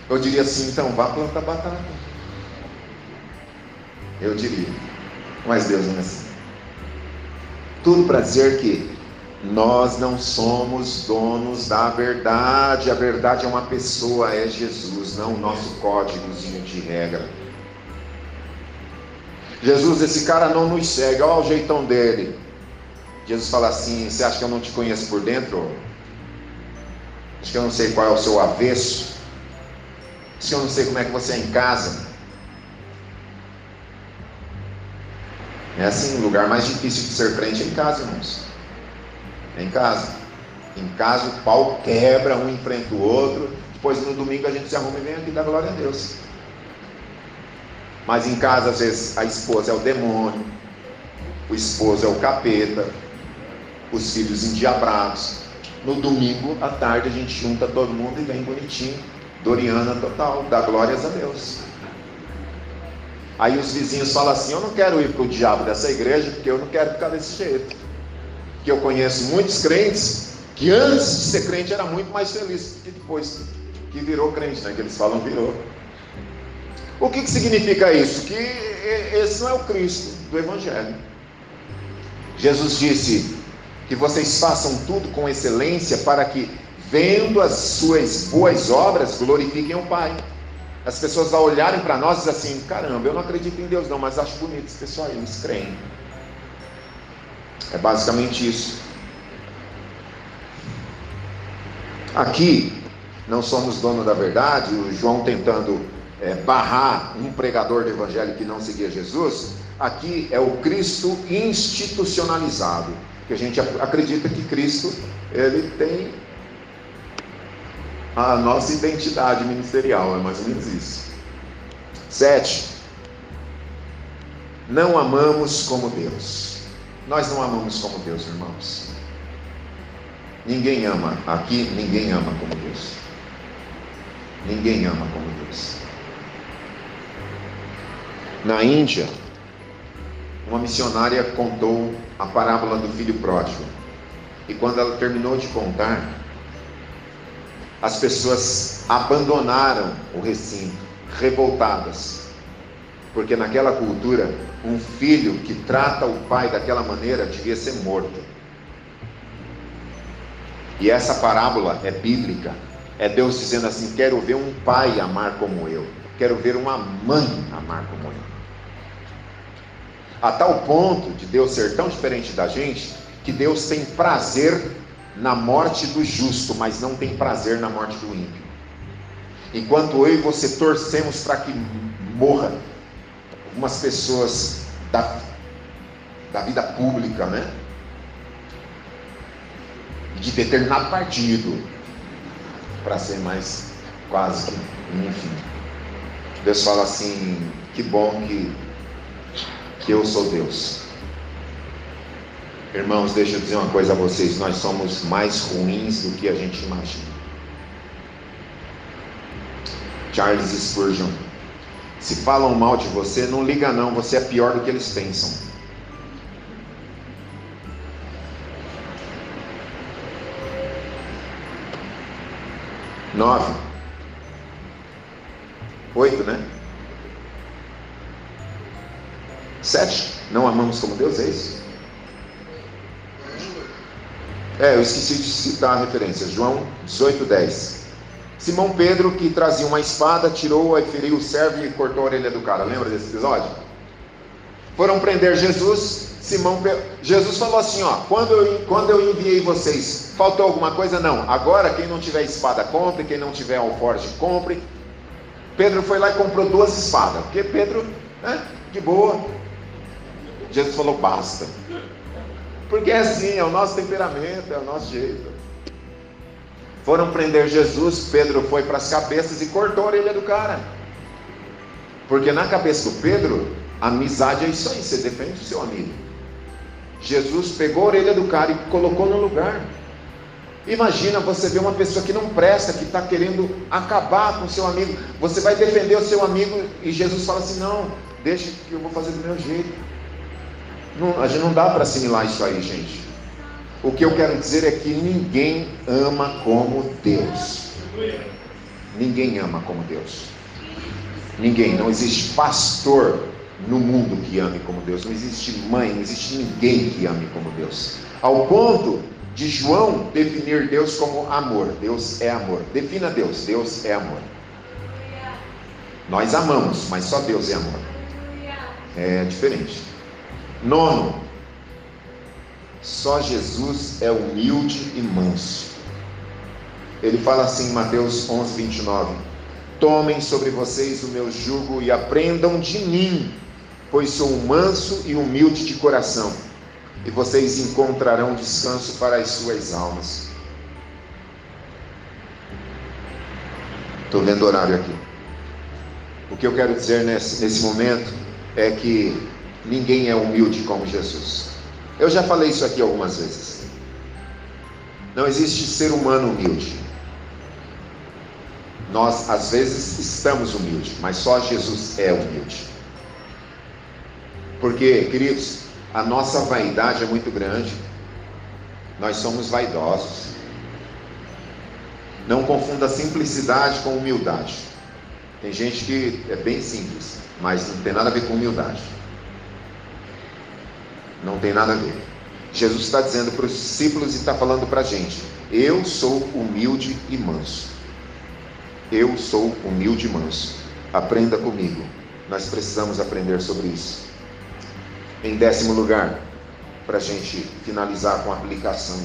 Eu diria assim, então, vá plantar batata. Eu diria. Mas Deus não é assim. Tudo para dizer que nós não somos donos da verdade. A verdade é uma pessoa, é Jesus, não o nosso códigozinho de regra. Jesus, esse cara não nos segue, olha o jeitão dele. Jesus fala assim: Você acha que eu não te conheço por dentro? Acho que eu não sei qual é o seu avesso? Acho que eu não sei como é que você é em casa? É assim: o lugar mais difícil de ser crente é em casa, irmãos. Em casa. Em casa o pau quebra, um enfrenta o outro. Depois no domingo a gente se arruma e vem aqui dar glória a Deus. Mas em casa, às vezes, a esposa é o demônio, o esposo é o capeta, os filhos endiabrados. No domingo à tarde a gente junta todo mundo e vem bonitinho, Doriana total, dá glórias a Deus. Aí os vizinhos falam assim: Eu não quero ir para o diabo dessa igreja, porque eu não quero ficar desse jeito. Que eu conheço muitos crentes que antes de ser crente era muito mais feliz que depois que virou crente, né? Que eles falam virou. O que, que significa isso? Que esse não é o Cristo do Evangelho. Jesus disse: que vocês façam tudo com excelência para que, vendo as suas boas obras, glorifiquem o Pai. As pessoas ao olharem para nós dizem assim: caramba, eu não acredito em Deus, não, mas acho bonito esse pessoal aí, eles creem. É basicamente isso. Aqui, não somos dono da verdade, o João tentando é, barrar um pregador do evangelho que não seguia Jesus, aqui é o Cristo institucionalizado que a gente acredita que Cristo ele tem a nossa identidade ministerial, é mais ou menos isso. Sete, não amamos como Deus. Nós não amamos como Deus, irmãos. Ninguém ama, aqui ninguém ama como Deus. Ninguém ama como Deus. Na Índia, uma missionária contou a parábola do filho pródigo. E quando ela terminou de contar, as pessoas abandonaram o recinto, revoltadas. Porque naquela cultura, um filho que trata o pai daquela maneira devia ser morto. E essa parábola é bíblica. É Deus dizendo assim: quero ver um pai amar como eu. Quero ver uma mãe amar como eu. A tal ponto de Deus ser tão diferente da gente, que Deus tem prazer na morte do justo, mas não tem prazer na morte do ímpio. Enquanto eu e você torcemos para que morra algumas pessoas da, da vida pública, né? De determinado partido, para ser mais quase que, enfim. Deus fala assim: que bom que, que eu sou Deus. Irmãos, deixa eu dizer uma coisa a vocês: nós somos mais ruins do que a gente imagina. Charles Spurgeon. Se falam mal de você, não liga não, você é pior do que eles pensam. Nove. Oito, né? Sete. Não amamos como Deus, é isso? É, eu esqueci de citar a referência. João 18, 10. Simão Pedro, que trazia uma espada, tirou e feriu o servo e cortou a orelha do cara. Lembra desse episódio? Foram prender Jesus. Simão Pedro, Jesus falou assim: ó, quando eu, quando eu enviei vocês, faltou alguma coisa? Não. Agora, quem não tiver espada, compre. Quem não tiver alforje, compre. Pedro foi lá e comprou duas espadas. Porque Pedro, né, de boa. Jesus falou: basta. Porque é assim, é o nosso temperamento, é o nosso jeito. Foram prender Jesus, Pedro foi para as cabeças e cortou a orelha do cara. Porque na cabeça do Pedro, amizade é isso aí, você defende o seu amigo. Jesus pegou a orelha do cara e colocou no lugar. Imagina você ver uma pessoa que não presta, que está querendo acabar com seu amigo. Você vai defender o seu amigo e Jesus fala assim: não, deixa que eu vou fazer do meu jeito. Não, a gente não dá para assimilar isso aí, gente. O que eu quero dizer é que ninguém ama como Deus. Ninguém ama como Deus. Ninguém. Não existe pastor no mundo que ame como Deus. Não existe mãe, não existe ninguém que ame como Deus. Ao ponto de João definir Deus como amor. Deus é amor. Defina Deus. Deus é amor. Nós amamos, mas só Deus é amor. É diferente. Nono, só Jesus é humilde e manso. Ele fala assim em Mateus 11, 29: Tomem sobre vocês o meu jugo e aprendam de mim, pois sou manso e humilde de coração, e vocês encontrarão descanso para as suas almas. Estou lendo o horário aqui. O que eu quero dizer nesse, nesse momento é que ninguém é humilde como Jesus. Eu já falei isso aqui algumas vezes. Não existe ser humano humilde. Nós, às vezes, estamos humildes, mas só Jesus é humilde. Porque, queridos, a nossa vaidade é muito grande. Nós somos vaidosos. Não confunda simplicidade com humildade. Tem gente que é bem simples, mas não tem nada a ver com humildade. Não tem nada a ver. Jesus está dizendo para os discípulos e está falando para a gente: Eu sou humilde e manso. Eu sou humilde e manso. Aprenda comigo. Nós precisamos aprender sobre isso. Em décimo lugar, para a gente finalizar com a aplicação.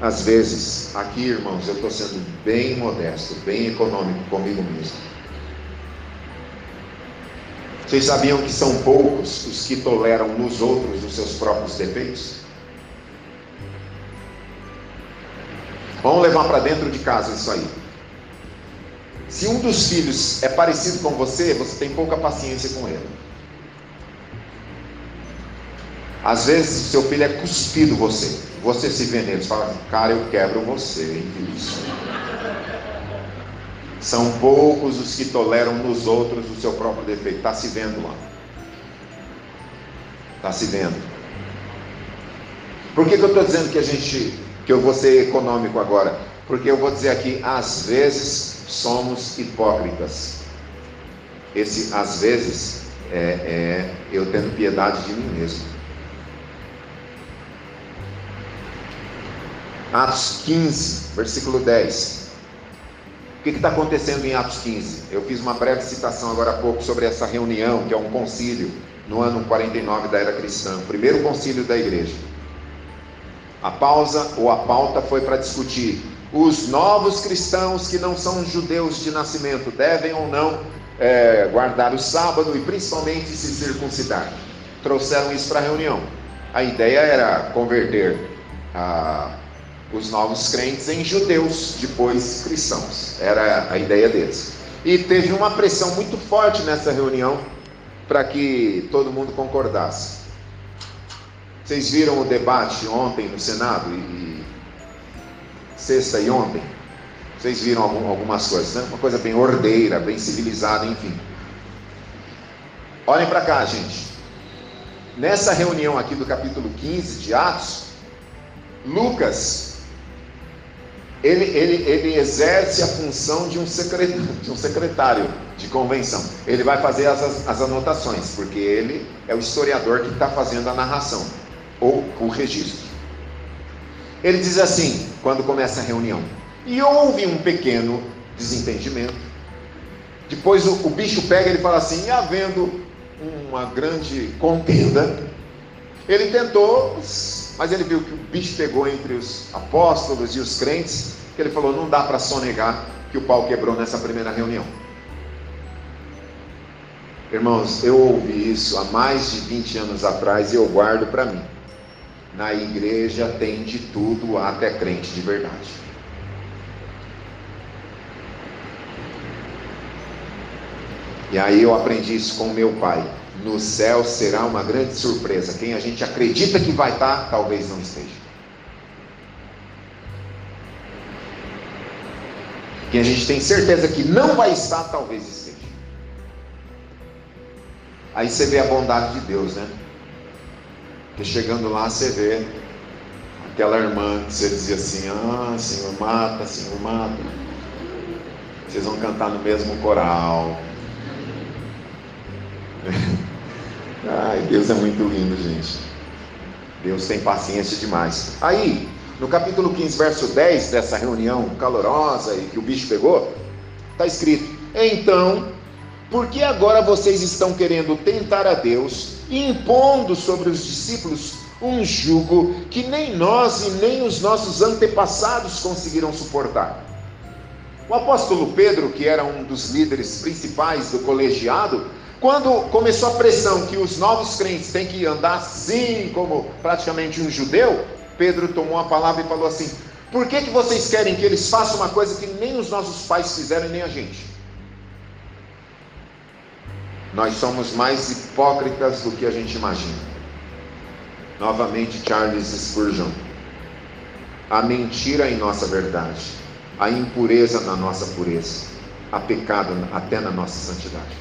Às vezes, aqui, irmãos, eu estou sendo bem modesto, bem econômico comigo mesmo. Vocês sabiam que são poucos os que toleram nos outros os seus próprios defeitos? Vamos levar para dentro de casa isso aí. Se um dos filhos é parecido com você, você tem pouca paciência com ele. Às vezes, seu filho é cuspido você. Você se vê nele e fala, cara, eu quebro você, infeliz. São poucos os que toleram nos outros o seu próprio defeito. Está se vendo lá. Está se vendo. Por que, que eu estou dizendo que a gente, que eu vou ser econômico agora? Porque eu vou dizer aqui, às vezes somos hipócritas. Esse às vezes é, é eu tendo piedade de mim mesmo. Atos 15, versículo 10. O que está acontecendo em Atos 15? Eu fiz uma breve citação agora há pouco sobre essa reunião, que é um concílio, no ano 49 da era cristã, o primeiro concílio da igreja. A pausa ou a pauta foi para discutir os novos cristãos que não são judeus de nascimento devem ou não é, guardar o sábado e principalmente se circuncidar. trouxeram isso para a reunião. A ideia era converter ah, os novos crentes em judeus, depois cristãos. Era a ideia deles. E teve uma pressão muito forte nessa reunião para que todo mundo concordasse. Vocês viram o debate ontem no Senado e, sexta e ontem? Vocês viram algum, algumas coisas, né? Uma coisa bem ordeira, bem civilizada, enfim. Olhem para cá, gente. Nessa reunião aqui do capítulo 15 de Atos, Lucas ele, ele, ele exerce a função de um, secretário, de um secretário de convenção. Ele vai fazer as, as anotações, porque ele é o historiador que está fazendo a narração, ou o registro. Ele diz assim, quando começa a reunião: E houve um pequeno desentendimento. Depois o, o bicho pega e ele fala assim: E havendo uma grande contenda, ele tentou mas ele viu que o bicho pegou entre os apóstolos e os crentes, que ele falou: não dá para sonegar que o pau quebrou nessa primeira reunião. Irmãos, eu ouvi isso há mais de 20 anos atrás e eu guardo para mim. Na igreja tem de tudo, até crente de verdade. E aí eu aprendi isso com meu pai no céu será uma grande surpresa. Quem a gente acredita que vai estar, talvez não esteja. Quem a gente tem certeza que não vai estar, talvez esteja. Aí você vê a bondade de Deus, né? Porque chegando lá você vê aquela irmã que você dizia assim: Ah, Senhor, mata, Senhor, mata. Vocês vão cantar no mesmo coral. Ai, Deus é muito lindo, gente. Deus tem paciência demais. Aí, no capítulo 15, verso 10 dessa reunião calorosa e que o bicho pegou, está escrito: Então, por que agora vocês estão querendo tentar a Deus, impondo sobre os discípulos um jugo que nem nós e nem os nossos antepassados conseguiram suportar? O apóstolo Pedro, que era um dos líderes principais do colegiado, quando começou a pressão que os novos crentes têm que andar assim, como praticamente um judeu, Pedro tomou a palavra e falou assim: Por que, que vocês querem que eles façam uma coisa que nem os nossos pais fizeram e nem a gente? Nós somos mais hipócritas do que a gente imagina. Novamente, Charles Spurgeon. A mentira em nossa verdade, a impureza na nossa pureza, a pecado até na nossa santidade.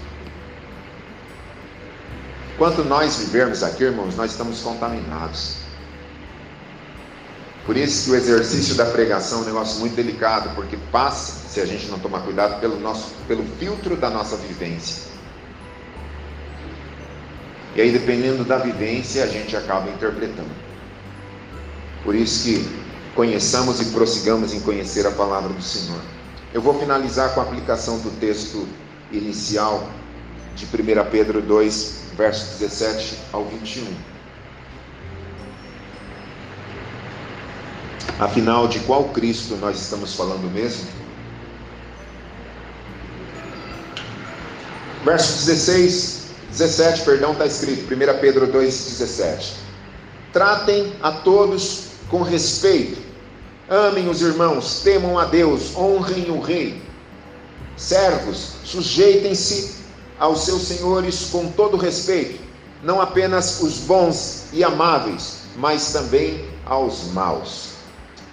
Enquanto nós vivermos aqui, irmãos, nós estamos contaminados. Por isso que o exercício da pregação é um negócio muito delicado, porque passa, se a gente não tomar cuidado, pelo, nosso, pelo filtro da nossa vivência. E aí, dependendo da vivência, a gente acaba interpretando. Por isso que conheçamos e prossigamos em conhecer a palavra do Senhor. Eu vou finalizar com a aplicação do texto inicial de 1 Pedro 2, versos 17 ao 21. Afinal, de qual Cristo nós estamos falando mesmo? Verso 16, 17, perdão, está escrito, 1 Pedro 2,17. Tratem a todos com respeito, amem os irmãos, temam a Deus, honrem o rei. Servos, sujeitem-se aos seus senhores com todo respeito, não apenas os bons e amáveis, mas também aos maus.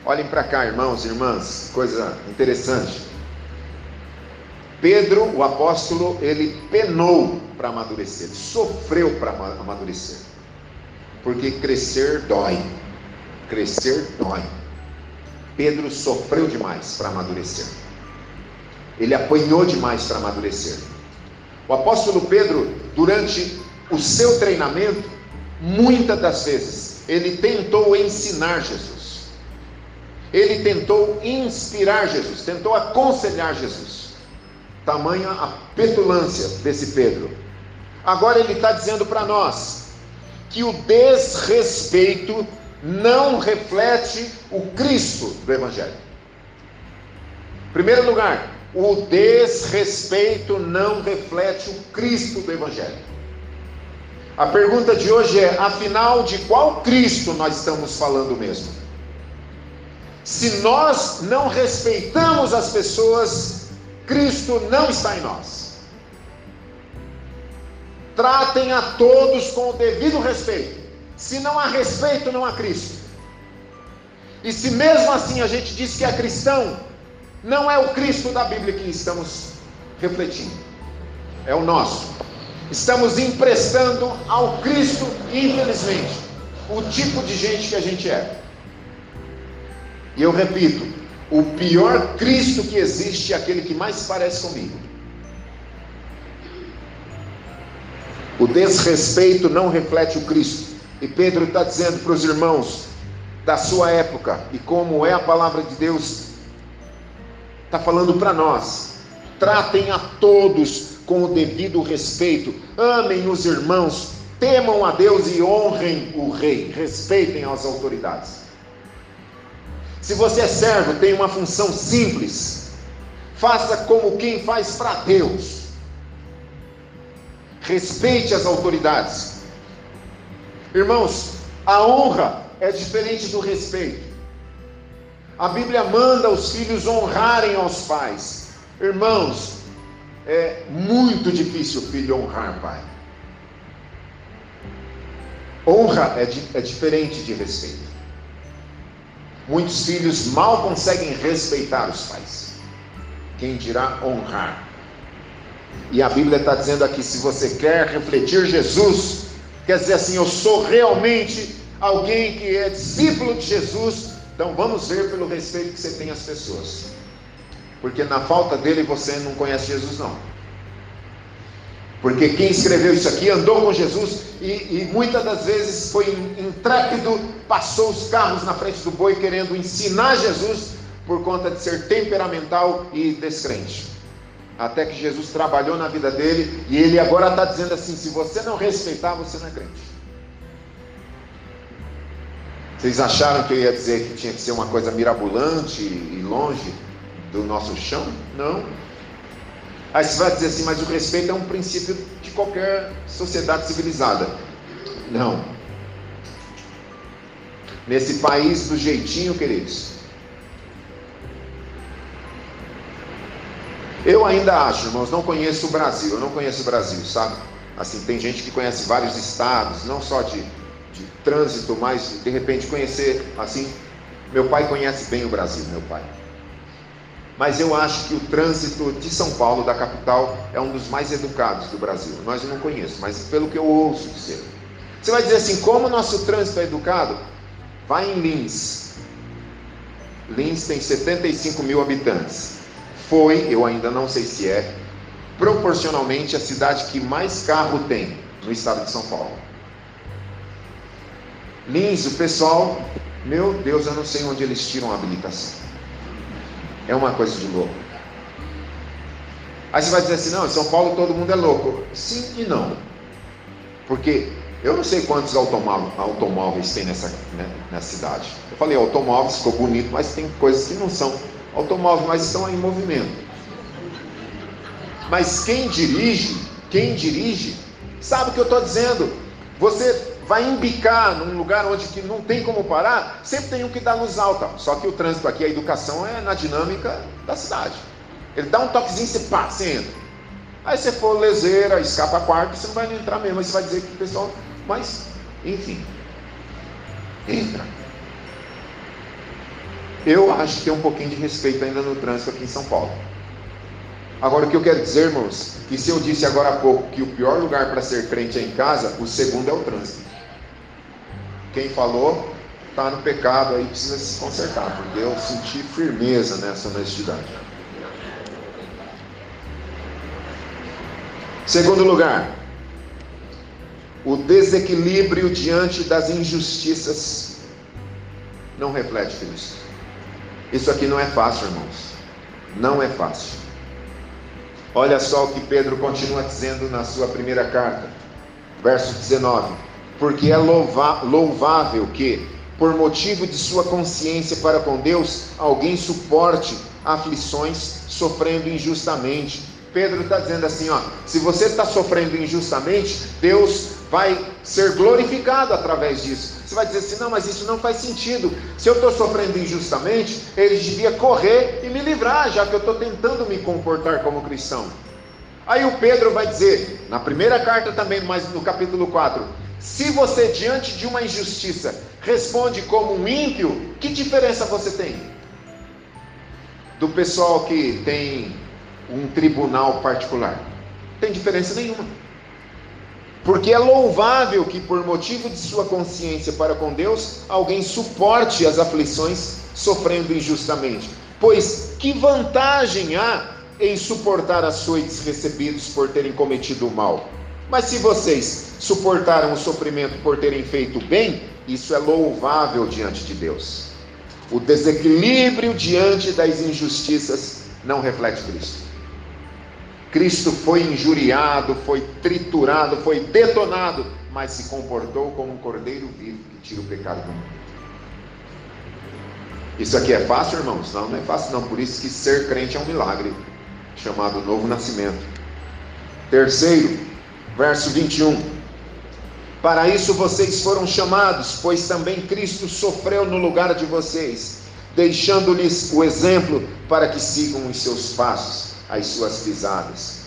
Olhem para cá, irmãos e irmãs, coisa interessante. Pedro, o apóstolo, ele penou para amadurecer, sofreu para amadurecer. Porque crescer dói. Crescer dói. Pedro sofreu demais para amadurecer. Ele apanhou demais para amadurecer. O apóstolo Pedro, durante o seu treinamento, muitas das vezes, ele tentou ensinar Jesus. Ele tentou inspirar Jesus, tentou aconselhar Jesus. Tamanha a petulância desse Pedro. Agora ele está dizendo para nós que o desrespeito não reflete o Cristo do Evangelho. Primeiro lugar, o desrespeito não reflete o Cristo do Evangelho. A pergunta de hoje é: afinal, de qual Cristo nós estamos falando mesmo? Se nós não respeitamos as pessoas, Cristo não está em nós. Tratem a todos com o devido respeito. Se não há respeito, não há Cristo. E se mesmo assim a gente diz que é cristão, não é o Cristo da Bíblia que estamos refletindo, é o nosso. Estamos emprestando ao Cristo, infelizmente, o tipo de gente que a gente é. E eu repito, o pior Cristo que existe é aquele que mais parece comigo. O desrespeito não reflete o Cristo. E Pedro está dizendo para os irmãos da sua época, e como é a palavra de Deus, está falando para nós: tratem a todos com o devido respeito, amem os irmãos, temam a Deus e honrem o rei, respeitem as autoridades. Se você é servo, tem uma função simples, faça como quem faz para Deus. Respeite as autoridades. Irmãos, a honra é diferente do respeito. A Bíblia manda os filhos honrarem aos pais. Irmãos, é muito difícil o filho honrar pai. Honra é, é diferente de respeito. Muitos filhos mal conseguem respeitar os pais. Quem dirá honrar? E a Bíblia está dizendo aqui: se você quer refletir Jesus, quer dizer assim, eu sou realmente alguém que é discípulo de Jesus, então vamos ver pelo respeito que você tem às pessoas. Porque na falta dele você não conhece Jesus, não. Porque quem escreveu isso aqui andou com Jesus e, e, muitas das vezes foi intrépido, passou os carros na frente do boi querendo ensinar Jesus por conta de ser temperamental e descrente. Até que Jesus trabalhou na vida dele e ele agora está dizendo assim: se você não respeitar, você não é crente. Vocês acharam que eu ia dizer que tinha que ser uma coisa mirabolante e longe do nosso chão? Não. Aí você vai dizer assim, mas o respeito é um princípio de qualquer sociedade civilizada. Não. Nesse país do jeitinho, queridos. Eu ainda acho, irmãos, não conheço o Brasil, eu não conheço o Brasil, sabe? Assim, tem gente que conhece vários estados, não só de de trânsito, mas de repente conhecer assim. Meu pai conhece bem o Brasil, meu pai. Mas eu acho que o trânsito de São Paulo, da capital, é um dos mais educados do Brasil. Nós não conheço, mas pelo que eu ouço dizer. Você vai dizer assim: como o nosso trânsito é educado? Vai em Lins. Lins tem 75 mil habitantes. Foi, eu ainda não sei se é, proporcionalmente a cidade que mais carro tem no estado de São Paulo. Lins, o pessoal, meu Deus, eu não sei onde eles tiram a habilitação. É uma coisa de louco. Aí você vai dizer assim: não, em São Paulo todo mundo é louco. Sim e não. Porque eu não sei quantos automóveis, tem nessa, né, nessa cidade. Eu falei automóveis, ficou bonito, mas tem coisas que não são automóveis, mas estão em movimento. Mas quem dirige, quem dirige, sabe o que eu estou dizendo. Você vai embicar num lugar onde que não tem como parar, sempre tem um que dá luz alta. Só que o trânsito aqui, a educação é na dinâmica da cidade. Ele dá um toquezinho, você pá, você entra. Aí você for leseira, escapa quarto, você não vai entrar mesmo. Aí você vai dizer que o pessoal. Mas, enfim. Entra. Eu acho que tem um pouquinho de respeito ainda no trânsito aqui em São Paulo. Agora, o que eu quero dizer, irmãos, que se eu disse agora há pouco que o pior lugar para ser crente é em casa, o segundo é o trânsito. Quem falou está no pecado aí, precisa se consertar, porque eu senti firmeza nessa honestidade. Segundo lugar, o desequilíbrio diante das injustiças não reflete Cristo. Isso aqui não é fácil, irmãos. Não é fácil. Olha só o que Pedro continua dizendo na sua primeira carta, verso 19 porque é louvável que, por motivo de sua consciência para com Deus, alguém suporte aflições sofrendo injustamente. Pedro está dizendo assim: ó, se você está sofrendo injustamente, Deus vai ser glorificado através disso. Você vai dizer assim: não, mas isso não faz sentido. Se eu estou sofrendo injustamente, ele devia correr e me livrar, já que eu estou tentando me comportar como cristão. Aí o Pedro vai dizer, na primeira carta também, mas no capítulo 4, se você diante de uma injustiça responde como um ímpio, que diferença você tem? Do pessoal que tem um tribunal particular? Tem diferença nenhuma. Porque é louvável que, por motivo de sua consciência para com Deus, alguém suporte as aflições sofrendo injustamente. Pois que vantagem há em suportar açoites recebidos por terem cometido o mal? Mas se vocês suportaram o sofrimento por terem feito bem, isso é louvável diante de Deus. O desequilíbrio diante das injustiças não reflete Cristo. Cristo foi injuriado, foi triturado, foi detonado, mas se comportou como um cordeiro vivo que tira o pecado do mundo. Isso aqui é fácil, irmãos? Não, não é fácil não. Por isso que ser crente é um milagre, chamado novo nascimento. Terceiro, verso 21. Para isso vocês foram chamados, pois também Cristo sofreu no lugar de vocês, deixando-lhes o exemplo para que sigam os seus passos as suas pisadas.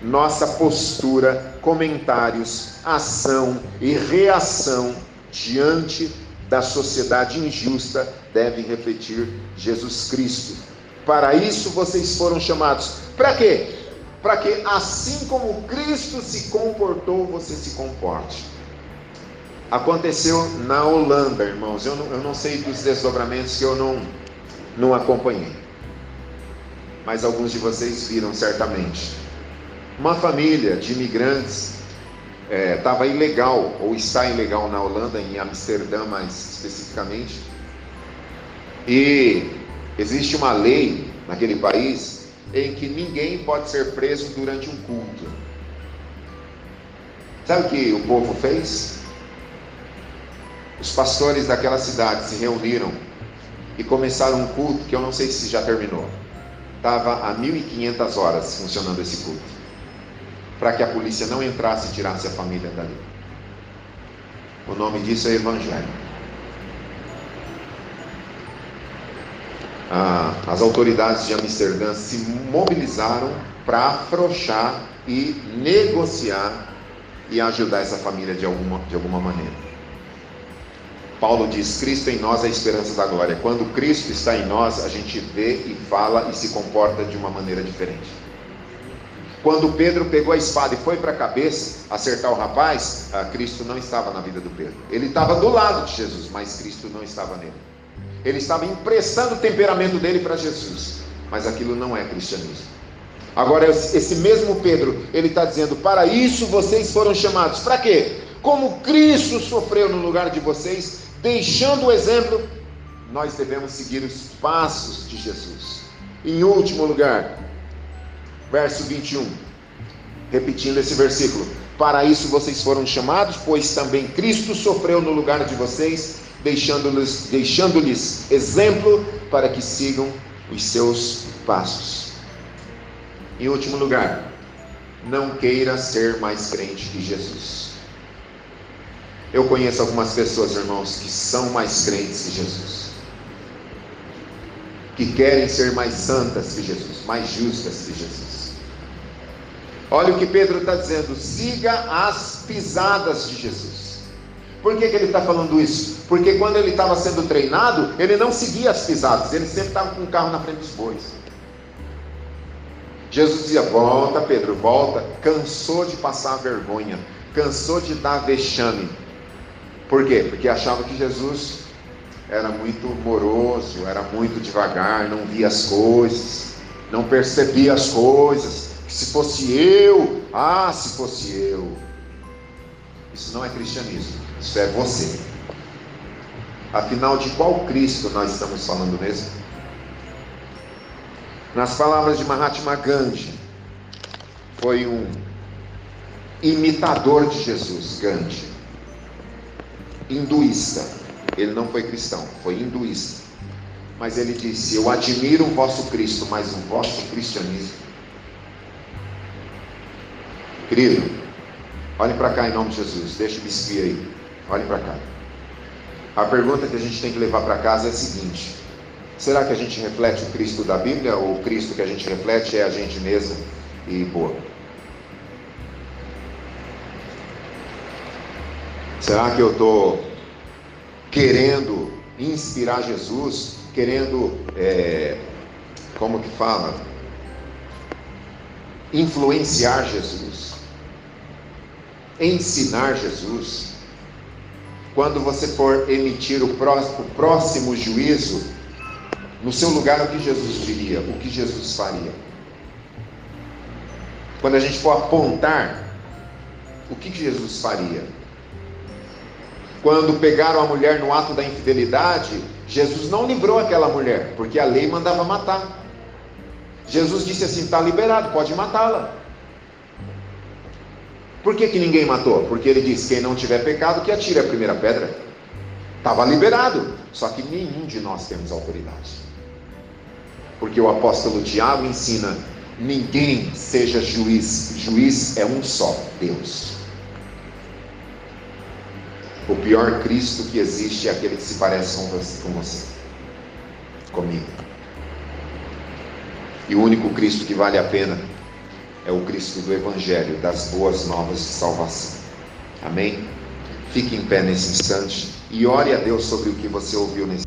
Nossa postura, comentários, ação e reação diante da sociedade injusta devem refletir Jesus Cristo. Para isso vocês foram chamados. Para quê? Para que assim como Cristo se comportou, você se comporte. Aconteceu na Holanda, irmãos. Eu não, eu não sei dos desdobramentos que eu não, não acompanhei mas alguns de vocês viram certamente. Uma família de imigrantes estava é, ilegal, ou está ilegal na Holanda, em Amsterdã mais especificamente, e existe uma lei naquele país em que ninguém pode ser preso durante um culto. Sabe o que o povo fez? Os pastores daquela cidade se reuniram e começaram um culto que eu não sei se já terminou estava há 1.500 horas funcionando esse culto, para que a polícia não entrasse e tirasse a família dali. O nome disso é Evangelho. Ah, as autoridades de Amsterdã se mobilizaram para afrouxar e negociar e ajudar essa família de alguma, de alguma maneira. Paulo diz: Cristo em nós é a esperança da glória. Quando Cristo está em nós, a gente vê e fala e se comporta de uma maneira diferente. Quando Pedro pegou a espada e foi para a cabeça acertar o rapaz, ah, Cristo não estava na vida do Pedro. Ele estava do lado de Jesus, mas Cristo não estava nele. Ele estava emprestando o temperamento dele para Jesus, mas aquilo não é cristianismo. Agora, esse mesmo Pedro, ele está dizendo: para isso vocês foram chamados. Para quê? Como Cristo sofreu no lugar de vocês, Deixando o exemplo, nós devemos seguir os passos de Jesus. Em último lugar, verso 21, repetindo esse versículo: Para isso vocês foram chamados, pois também Cristo sofreu no lugar de vocês, deixando-lhes deixando exemplo para que sigam os seus passos. Em último lugar, não queira ser mais crente que Jesus. Eu conheço algumas pessoas, irmãos, que são mais crentes que Jesus, que querem ser mais santas que Jesus, mais justas que Jesus. Olha o que Pedro está dizendo: siga as pisadas de Jesus. Por que, que ele está falando isso? Porque quando ele estava sendo treinado, ele não seguia as pisadas, ele sempre estava com o carro na frente dos bois. Jesus dizia: Volta, Pedro, volta. Cansou de passar vergonha, cansou de dar vexame. Por quê? Porque achava que Jesus era muito moroso, era muito devagar, não via as coisas, não percebia as coisas. Se fosse eu, ah, se fosse eu. Isso não é cristianismo, isso é você. Afinal, de qual Cristo nós estamos falando mesmo? Nas palavras de Mahatma Gandhi, foi um imitador de Jesus, Gandhi hinduísta. Ele não foi cristão, foi hinduísta. Mas ele disse: Eu admiro o vosso Cristo, mas o vosso cristianismo. Querido, Olhe para cá em nome de Jesus. Deixa o bispo aí. Olhe para cá. A pergunta que a gente tem que levar para casa é a seguinte: será que a gente reflete o Cristo da Bíblia ou o Cristo que a gente reflete é a gente mesmo e boa? Será que eu estou querendo inspirar Jesus, querendo, é, como que fala? Influenciar Jesus, ensinar Jesus. Quando você for emitir o próximo, o próximo juízo, no seu lugar, o que Jesus diria? O que Jesus faria? Quando a gente for apontar, o que Jesus faria? Quando pegaram a mulher no ato da infidelidade, Jesus não livrou aquela mulher, porque a lei mandava matar. Jesus disse assim: está liberado, pode matá-la. Por que, que ninguém matou? Porque ele disse: quem não tiver pecado, que atire a primeira pedra. Estava liberado, só que nenhum de nós temos autoridade. Porque o apóstolo Tiago ensina: ninguém seja juiz, juiz é um só, Deus. O pior Cristo que existe é aquele que se parece com você, comigo. E o único Cristo que vale a pena é o Cristo do Evangelho, das boas novas de salvação. Amém? Fique em pé nesse instante e ore a Deus sobre o que você ouviu nesse